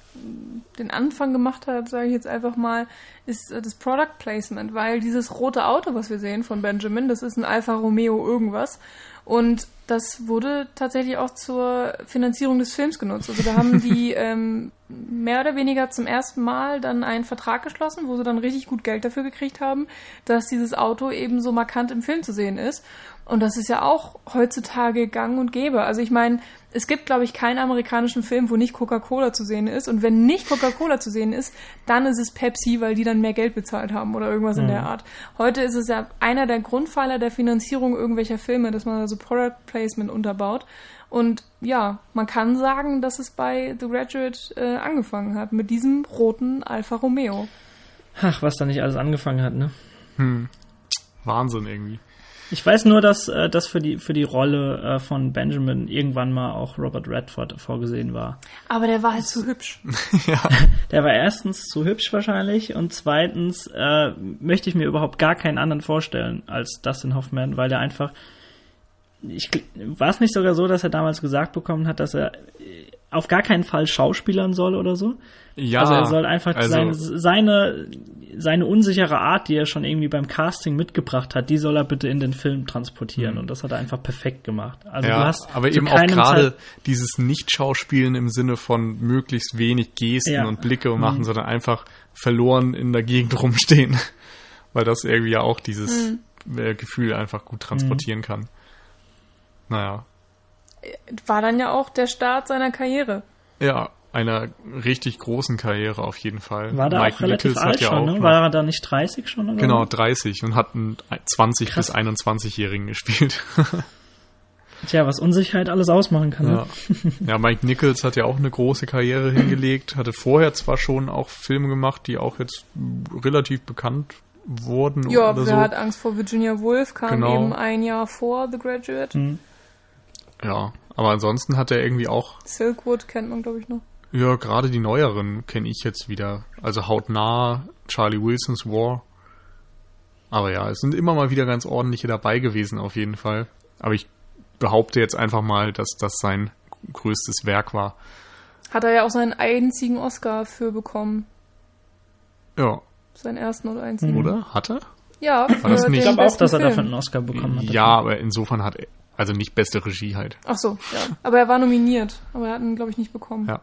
den Anfang gemacht hat, sage ich jetzt einfach mal, ist äh, das Product Placement, weil dieses rote Auto, was wir sehen von Benjamin, das ist ein Alfa Romeo irgendwas. Und das wurde tatsächlich auch zur Finanzierung des Films genutzt. Also da haben die ähm, mehr oder weniger zum ersten Mal dann einen Vertrag geschlossen, wo sie dann richtig gut Geld dafür gekriegt haben, dass dieses Auto eben so markant im Film zu sehen ist. Und das ist ja auch heutzutage gang und gäbe. Also ich meine, es gibt, glaube ich, keinen amerikanischen Film, wo nicht Coca-Cola zu sehen ist. Und wenn nicht Coca-Cola zu sehen ist, dann ist es Pepsi, weil die dann mehr Geld bezahlt haben oder irgendwas in der Art. Heute ist es ja einer der Grundpfeiler der Finanzierung irgendwelcher Filme, dass man also Product Placement unterbaut. Und ja, man kann sagen, dass es bei The Graduate äh, angefangen hat, mit diesem roten Alfa Romeo. Ach, was da nicht alles angefangen hat, ne? Wahnsinn irgendwie. Ich weiß nur, dass, äh, dass für die, für die Rolle äh, von Benjamin irgendwann mal auch Robert Redford vorgesehen war. Aber der war halt zu hübsch. Der war erstens zu hübsch wahrscheinlich und zweitens äh, möchte ich mir überhaupt gar keinen anderen vorstellen als Dustin Hoffman, weil der einfach. Ich, war es nicht sogar so, dass er damals gesagt bekommen hat, dass er auf gar keinen Fall schauspielern soll oder so? Ja, also er soll einfach also- seine, seine, seine unsichere Art, die er schon irgendwie beim Casting mitgebracht hat, die soll er bitte in den Film transportieren. Und das hat er einfach perfekt gemacht. Also Mhm. ja, du hast aber eben auch gerade dieses Nicht-Schauspielen im Sinne von möglichst wenig Gesten Ja. und Blicke machen, sondern einfach verloren in der Gegend rumstehen. Weil das irgendwie ja auch dieses äh, Gefühl einfach gut transportieren kann. Naja. War dann ja auch der Start seiner Karriere. Ja, einer richtig großen Karriere auf jeden Fall. war da Mike auch relativ Nichols alt hat ja schon, auch ne? War er da nicht 30 schon? Oder Genau, so? 30 und hat einen 20 Krass. bis 21-Jährigen gespielt. Tja, was Unsicherheit alles ausmachen kann. ja. Ne? ja, Mike Nichols hat ja auch eine große Karriere hingelegt, hatte vorher zwar schon auch Filme gemacht, die auch jetzt relativ bekannt wurden Ja, oder wer so. hat Angst vor Virginia Woolf, kam Genau. eben ein Jahr vor The Graduate. Hm. Ja, aber ansonsten hat er irgendwie auch, Silkwood kennt man, glaube ich, noch. ja, gerade die neueren kenne ich jetzt wieder. Also Hautnah, Charlie Wilson's War. Aber ja, es sind immer mal wieder ganz ordentliche dabei gewesen, auf jeden Fall. Aber ich behaupte jetzt einfach mal, dass das sein größtes Werk war. Hat er ja auch seinen einzigen Oscar für bekommen. Ja, Seinen ersten oder einzigen. oder? Hat er? Ja, für das nicht- Ich glaube auch, dass er dafür einen Oscar bekommen hat. Ja, aber insofern hat er, also nicht beste Regie halt. Ach so, ja. Aber er war nominiert. Aber er hat ihn, glaube ich, nicht bekommen. Ja.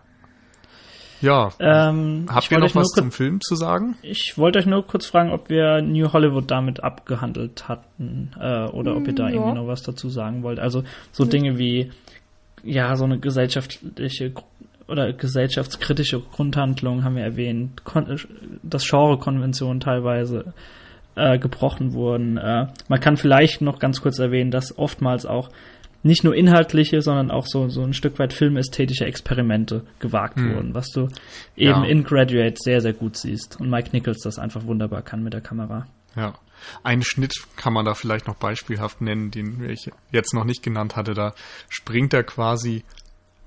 Ja, Ähm, habt ihr noch was zum Film zu sagen? Ich wollte euch nur kurz fragen, ob wir New Hollywood damit abgehandelt hatten äh, oder ob ihr da Ja. irgendwie noch was dazu sagen wollt. Also so Dinge wie ja so eine gesellschaftliche oder gesellschaftskritische Grundhandlungen haben wir erwähnt, Kon dass Genrekonventionen teilweise äh, gebrochen wurden. Äh, man kann vielleicht noch ganz kurz erwähnen, dass oftmals auch nicht nur inhaltliche, sondern auch so, so ein Stück weit filmästhetische Experimente gewagt Hm. wurden, was du eben Ja. in Graduate sehr, sehr gut siehst. Und Mike Nichols das einfach wunderbar kann mit der Kamera. Ja. Einen Schnitt kann man da vielleicht noch beispielhaft nennen, den ich jetzt noch nicht genannt hatte. Da springt er quasi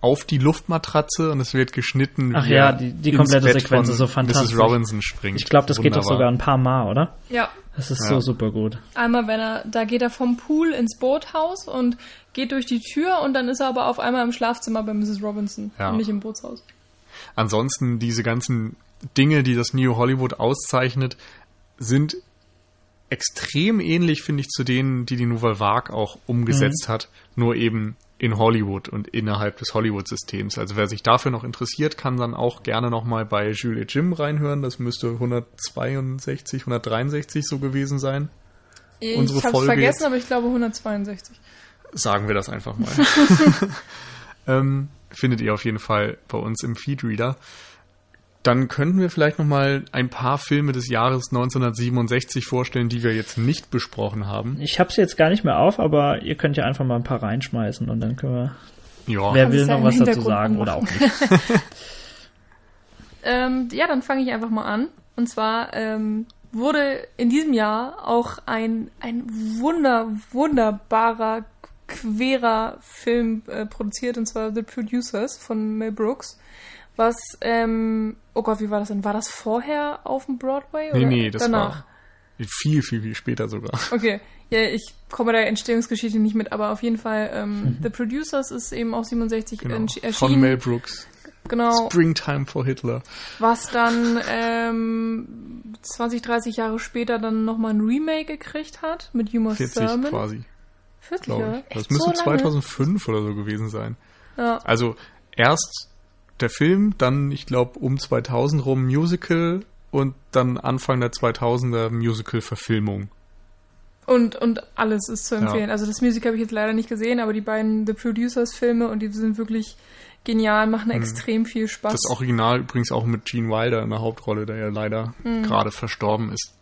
auf die Luftmatratze und es wird geschnitten. Ach wie ja, er die- die komplette Bett Sequenz ist so fantastisch. Mrs. Robinson springt. Ich glaube, das geht doch Wunderbar. sogar ein paar Mal, oder? Ja. Das ist Ja. so super gut. Einmal, wenn er, da geht er vom Pool ins Boothaus und geht durch die Tür und dann ist er aber auf einmal im Schlafzimmer bei Mrs. Robinson Ja. und nicht im Bootshaus. Ansonsten diese ganzen Dinge, die das New Hollywood auszeichnet, sind extrem ähnlich, finde ich, zu denen, die die Nouvelle Vague auch umgesetzt hat, nur eben in Hollywood und innerhalb des Hollywood-Systems. Also wer sich dafür noch interessiert, kann dann auch gerne nochmal bei Julie Jim reinhören. Das müsste 162, 163 so gewesen sein. Ich Unsere hab's Folge vergessen, jetzt. aber ich glaube 162. Sagen wir das einfach mal. ähm, findet ihr auf jeden Fall bei uns im Feedreader. Dann könnten wir vielleicht noch mal ein paar Filme des Jahres 1967 vorstellen, die wir jetzt nicht besprochen haben. Ich habe sie jetzt gar nicht mehr auf, aber ihr könnt ja einfach mal ein paar reinschmeißen und dann können wir. Ja, Wer will noch was dazu sagen oder auch nicht? Ähm, ja, dann fange ich einfach mal an. Und zwar ähm, wurde in diesem Jahr auch ein, ein wunder, wunderbarer, querer Film äh, produziert, und zwar The Producers von Mel Brooks. Was, ähm, oh Gott, wie war das denn? War das vorher auf dem Broadway? nee, oder nee, das danach? war viel, viel, viel später sogar. Okay, ja, ich komme der Entstehungsgeschichte nicht mit, aber auf jeden Fall, ähm, The Producers ist eben auch 67 Genau. entschi- Von erschienen. Mel Brooks. genau, Springtime for Hitler. was dann ähm, 20, 30 Jahre später dann nochmal ein Remake gekriegt hat mit Uma 40 Thurman. quasi, 40, glaube ja? ich. Das Echt müsste so lange? 2005 oder so gewesen sein. Ja. Also erst der Film, dann ich glaube um 2000 rum Musical und dann Anfang der 2000er Musical-Verfilmung. Und, und alles ist zu empfehlen. Ja. Also das Musical habe ich jetzt leider nicht gesehen, aber die beiden The Producers Filme und die sind wirklich genial, machen extrem viel Spaß. Mhm. Das Original übrigens auch mit Gene Wilder in der Hauptrolle, der ja leider Mhm. gerade verstorben ist.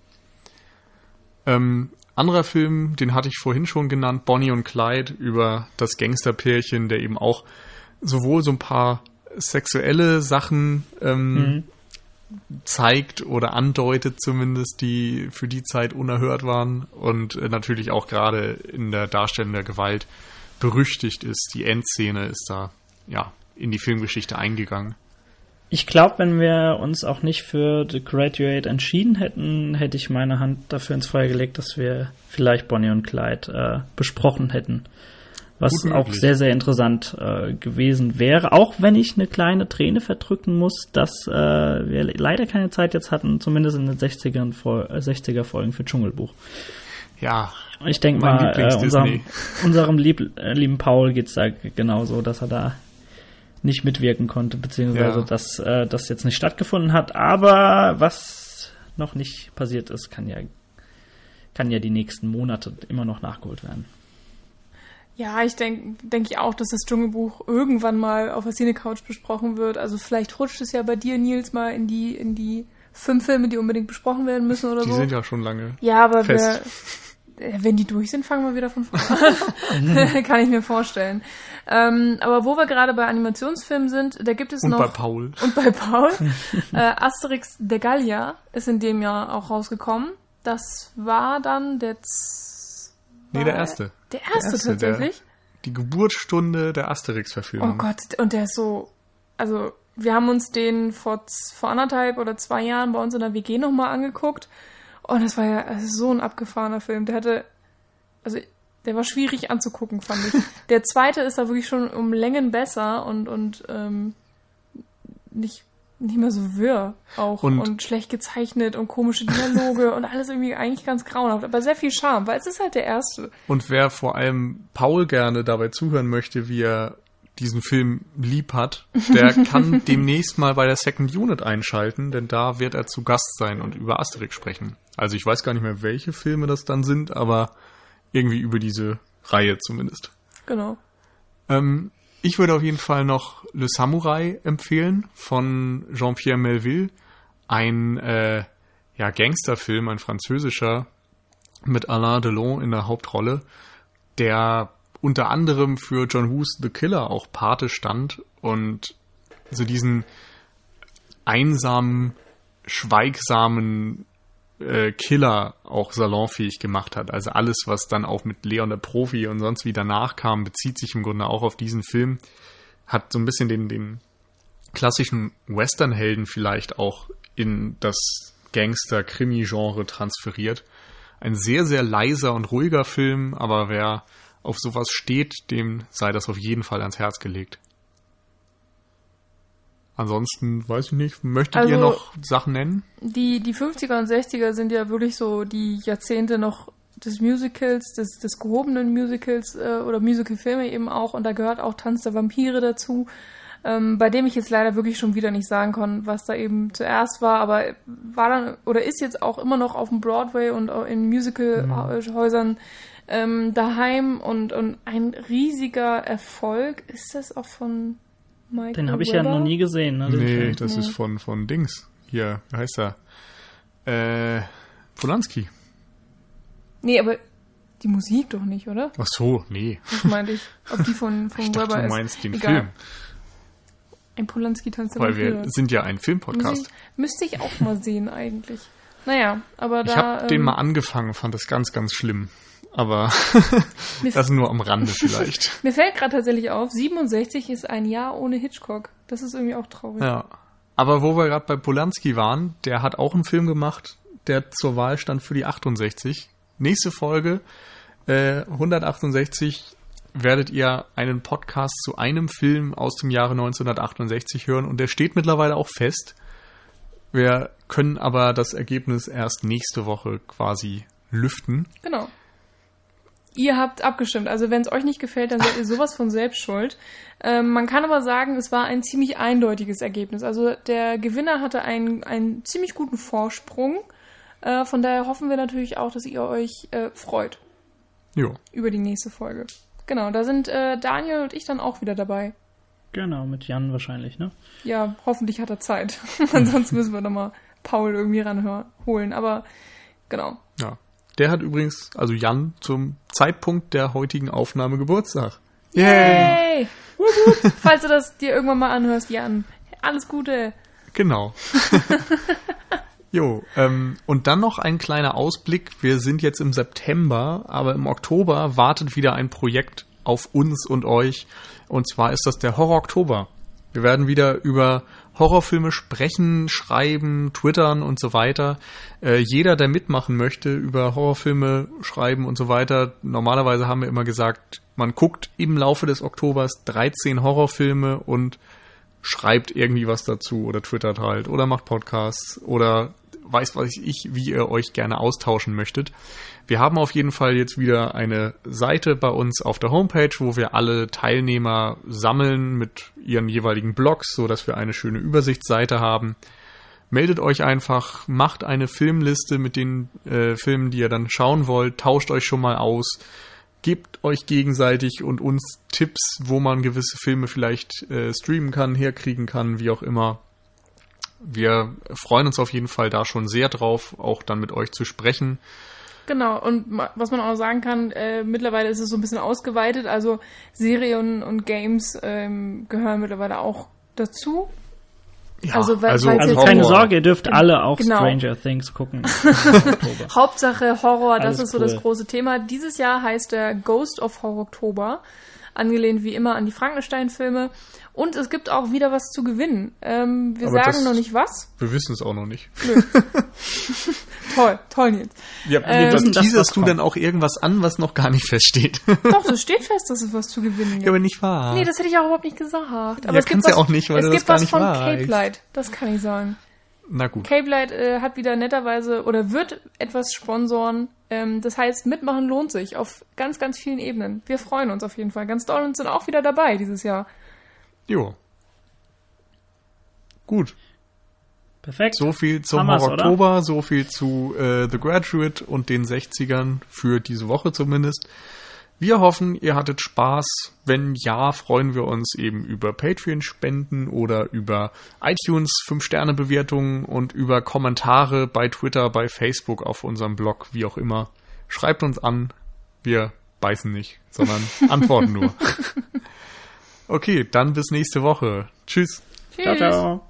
Ähm, anderer Film, den hatte ich vorhin schon genannt, Bonnie und Clyde, über das Gangsterpärchen, der eben auch sowohl so ein paar sexuelle Sachen ähm, Mhm. zeigt oder andeutet zumindest, die für die Zeit unerhört waren und äh, natürlich auch gerade in der Darstellung der Gewalt berüchtigt ist. Die Endszene ist da ja in die Filmgeschichte eingegangen. Ich glaube, wenn wir uns auch nicht für The Graduate entschieden hätten, hätte ich meine Hand dafür ins Feuer gelegt, dass wir vielleicht Bonnie und Clyde äh, besprochen hätten. Was Gut auch möglich. sehr, sehr interessant äh, gewesen wäre. Auch wenn ich eine kleine Träne verdrücken muss, dass äh, wir leider keine Zeit jetzt hatten, zumindest in den 60er, Fol äh, 60er Folgen für Dschungelbuch. Ja, Ich denke mal, äh, unserem, unserem lieb, äh, lieben Paul geht's da genauso, dass er da nicht mitwirken konnte, beziehungsweise Ja. dass äh, das jetzt nicht stattgefunden hat. Aber was noch nicht passiert ist, kann ja, kann ja die nächsten Monate immer noch nachgeholt werden. Ja, ich denke denk ich auch, dass das Dschungelbuch irgendwann mal auf der Cine-Couch besprochen wird. Also vielleicht rutscht es ja bei dir, Nils, mal in die, in die fünf Filme, die unbedingt besprochen werden müssen oder die so. sind ja schon lange. ja, aber fest. wir, äh, wenn die durch sind, fangen wir wieder von vorne an. Kann ich mir vorstellen. Ähm, aber wo wir gerade bei Animationsfilmen sind, da gibt es Und noch... bei Paul. Und bei Paul. äh, Asterix de Gallia ist in dem Jahr auch rausgekommen. Das war dann der... Nee, der erste. Der erste, erste, tatsächlich. Der, die Geburtsstunde der Asterix-Verfilmung. Oh Gott, und der ist so. Also, wir haben uns den vor, vor anderthalb oder zwei Jahren bei uns in der WG nochmal angeguckt. Und das war ja so ein abgefahrener Film. Der hatte. Also, der war schwierig anzugucken, fand ich. Der zweite ist da wirklich schon um Längen besser und, und ähm, nicht, nicht mehr so wirr auch. Und- Und, schlecht gezeichnet und komische Dialoge und alles irgendwie eigentlich ganz grauenhaft. Aber sehr viel Charme, weil es ist halt der erste. Und wer vor allem Paul gerne dabei zuhören möchte, wie er diesen Film lieb hat, der kann demnächst mal bei der Second Unit einschalten, denn da wird er zu Gast sein und über Asterix sprechen. Also ich weiß gar nicht mehr, welche Filme das dann sind, aber irgendwie über diese Reihe zumindest. Genau. Ähm, ich würde auf jeden Fall noch Le Samurai empfehlen von Jean-Pierre Melville. Ein äh, ja, Gangsterfilm, ein französischer mit Alain Delon in der Hauptrolle, der unter anderem für John Woo's The Killer auch Pate stand und so diesen einsamen, schweigsamen äh, Killer auch salonfähig gemacht hat. Also alles, was dann auch mit Leon der Profi und sonst wie danach kam, bezieht sich im Grunde auch auf diesen Film. Hat so ein bisschen den, den klassischen Western-Helden vielleicht auch in das Gangster-Krimi-Genre transferiert. Ein sehr, sehr leiser und ruhiger Film, aber wer auf sowas steht, dem sei das auf jeden Fall ans Herz gelegt. Ansonsten weiß ich nicht, möchtet Also- ihr noch Sachen nennen? Die, die 50er und 60er sind ja wirklich so die Jahrzehnte noch des Musicals, des, des gehobenen Musicals äh, oder Musicalfilme eben auch. Und da gehört auch Tanz der Vampire dazu, ähm, bei dem ich jetzt leider wirklich schon wieder nicht sagen kann, was da eben zuerst war. Aber war dann oder ist jetzt auch immer noch auf dem Broadway und auch in Musicalhäusern ähm, daheim und, und ein riesiger Erfolg. Ist das auch von Michael Den habe ich ja noch nie gesehen. Ne, Nee, das Nee. ist von, von Dings. Hier, wie heißt er? Äh, Polanski. Nee, aber die Musik doch nicht, oder? Ach so, nee. Das meinte ich. Ob die von, von Ich dachte, Weber du ist. meinst den Egal. Film. Ein Polanski-Tanz der Weil wir Vampire. sind ja ein Filmpodcast. ich, müsste ich auch mal sehen eigentlich. Naja, aber Ich da... habe den ähm, mal angefangen, fand das ganz, ganz schlimm. Aber das nur am Rande vielleicht. mir fällt gerade tatsächlich auf, 67 ist ein Jahr ohne Hitchcock. Das ist irgendwie auch traurig. Ja. Aber wo wir gerade bei Polanski waren, der hat auch einen Film gemacht, der zur Wahl stand für die 68. Nächste Folge, äh, 168, werdet ihr einen Podcast zu einem Film aus dem Jahre 1968 hören und der steht mittlerweile auch fest. Wir können aber das Ergebnis erst nächste Woche quasi lüften. Genau. Ihr habt abgestimmt. Also wenn es euch nicht gefällt, dann seid ihr sowas von selbst schuld. Ähm, man kann aber sagen, es war ein ziemlich eindeutiges Ergebnis. Also der Gewinner hatte einen, einen ziemlich guten Vorsprung. Äh, von daher hoffen wir natürlich auch, dass ihr euch äh, freut Jo. über die nächste Folge. Genau, da sind äh, Daniel und ich dann auch wieder dabei. Genau, mit Jan wahrscheinlich, ne? Ja, hoffentlich hat er Zeit. Ansonsten müssen wir nochmal Paul irgendwie ranholen. Aber genau. Ja. Der hat übrigens, also Jan, zum Zeitpunkt der heutigen Aufnahme Geburtstag. Yay! Wup. Falls du das dir irgendwann mal anhörst, Jan. Alles Gute. Genau. jo, ähm, und dann noch ein kleiner Ausblick. Wir sind jetzt im September, aber im Oktober wartet wieder ein Projekt auf uns und euch. Und zwar ist das der Horror Oktober. Wir werden wieder über Horrorfilme sprechen, schreiben, twittern und so weiter. Äh, jeder, der mitmachen möchte, über Horrorfilme schreiben und so weiter. Normalerweise haben wir immer gesagt, man guckt im Laufe des Oktobers 13 Horrorfilme und schreibt irgendwie was dazu oder twittert halt oder macht Podcasts oder weiß was ich, wie ihr euch gerne austauschen möchtet. Wir haben auf jeden Fall jetzt wieder eine Seite bei uns auf der Homepage, wo wir alle Teilnehmer sammeln mit ihren jeweiligen Blogs, so dass wir eine schöne Übersichtsseite haben. Meldet euch einfach, macht eine Filmliste mit den äh, Filmen, die ihr dann schauen wollt, tauscht euch schon mal aus, gebt euch gegenseitig und uns Tipps, wo man gewisse Filme vielleicht äh, streamen kann, herkriegen kann, wie auch immer. Wir freuen uns auf jeden Fall da schon sehr drauf, auch dann mit euch zu sprechen. Genau, und was man auch sagen kann, äh, mittlerweile ist es so ein bisschen ausgeweitet. Also Serien und Games ähm, gehören mittlerweile auch dazu. Ja, Also, weil- Also Jetzt keine. Sorge, ihr dürft alle auch Genau. Stranger Things gucken. Hauptsache Horror, das Alles ist so cool. das große Thema. Dieses Jahr heißt der Ghost of Horror Oktober, angelehnt wie immer an die Frankenstein-Filme. Und es gibt auch wieder was zu gewinnen. Ähm, wir Aber sagen das- noch nicht was. Wir wissen es auch noch nicht. Toll, toll Nils. Ja, Ähm, was teaserst was du denn auch irgendwas an, was noch gar nicht feststeht? Doch, es steht fest, dass es was zu gewinnen gibt. ja, aber nicht wahr. Nee, das hätte ich auch überhaupt nicht gesagt. Aber Ja, es gibt kannst ja was, auch nicht, weil es du gibt das gar was nicht von weißt. Cape Light. Das kann ich sagen. Na gut. Cape Light äh, hat wieder netterweise oder wird etwas sponsoren. Ähm, das heißt, mitmachen lohnt sich auf ganz, ganz vielen Ebenen. Wir freuen uns auf jeden Fall ganz doll und sind auch wieder dabei dieses Jahr. Jo. Gut. Perfekt. So viel zum oder? Oktober, so viel zu äh, The Graduate und den 60ern für diese Woche zumindest. Wir hoffen, ihr hattet Spaß. Wenn ja, freuen wir uns eben über Patreon-Spenden oder über iTunes 5-Sterne-Bewertungen und über Kommentare bei Twitter, bei Facebook, auf unserem Blog, wie auch immer. Schreibt uns an. Wir beißen nicht, sondern antworten nur. Okay, dann bis nächste Woche. Tschüss. Tschüss. Ciao, ciao.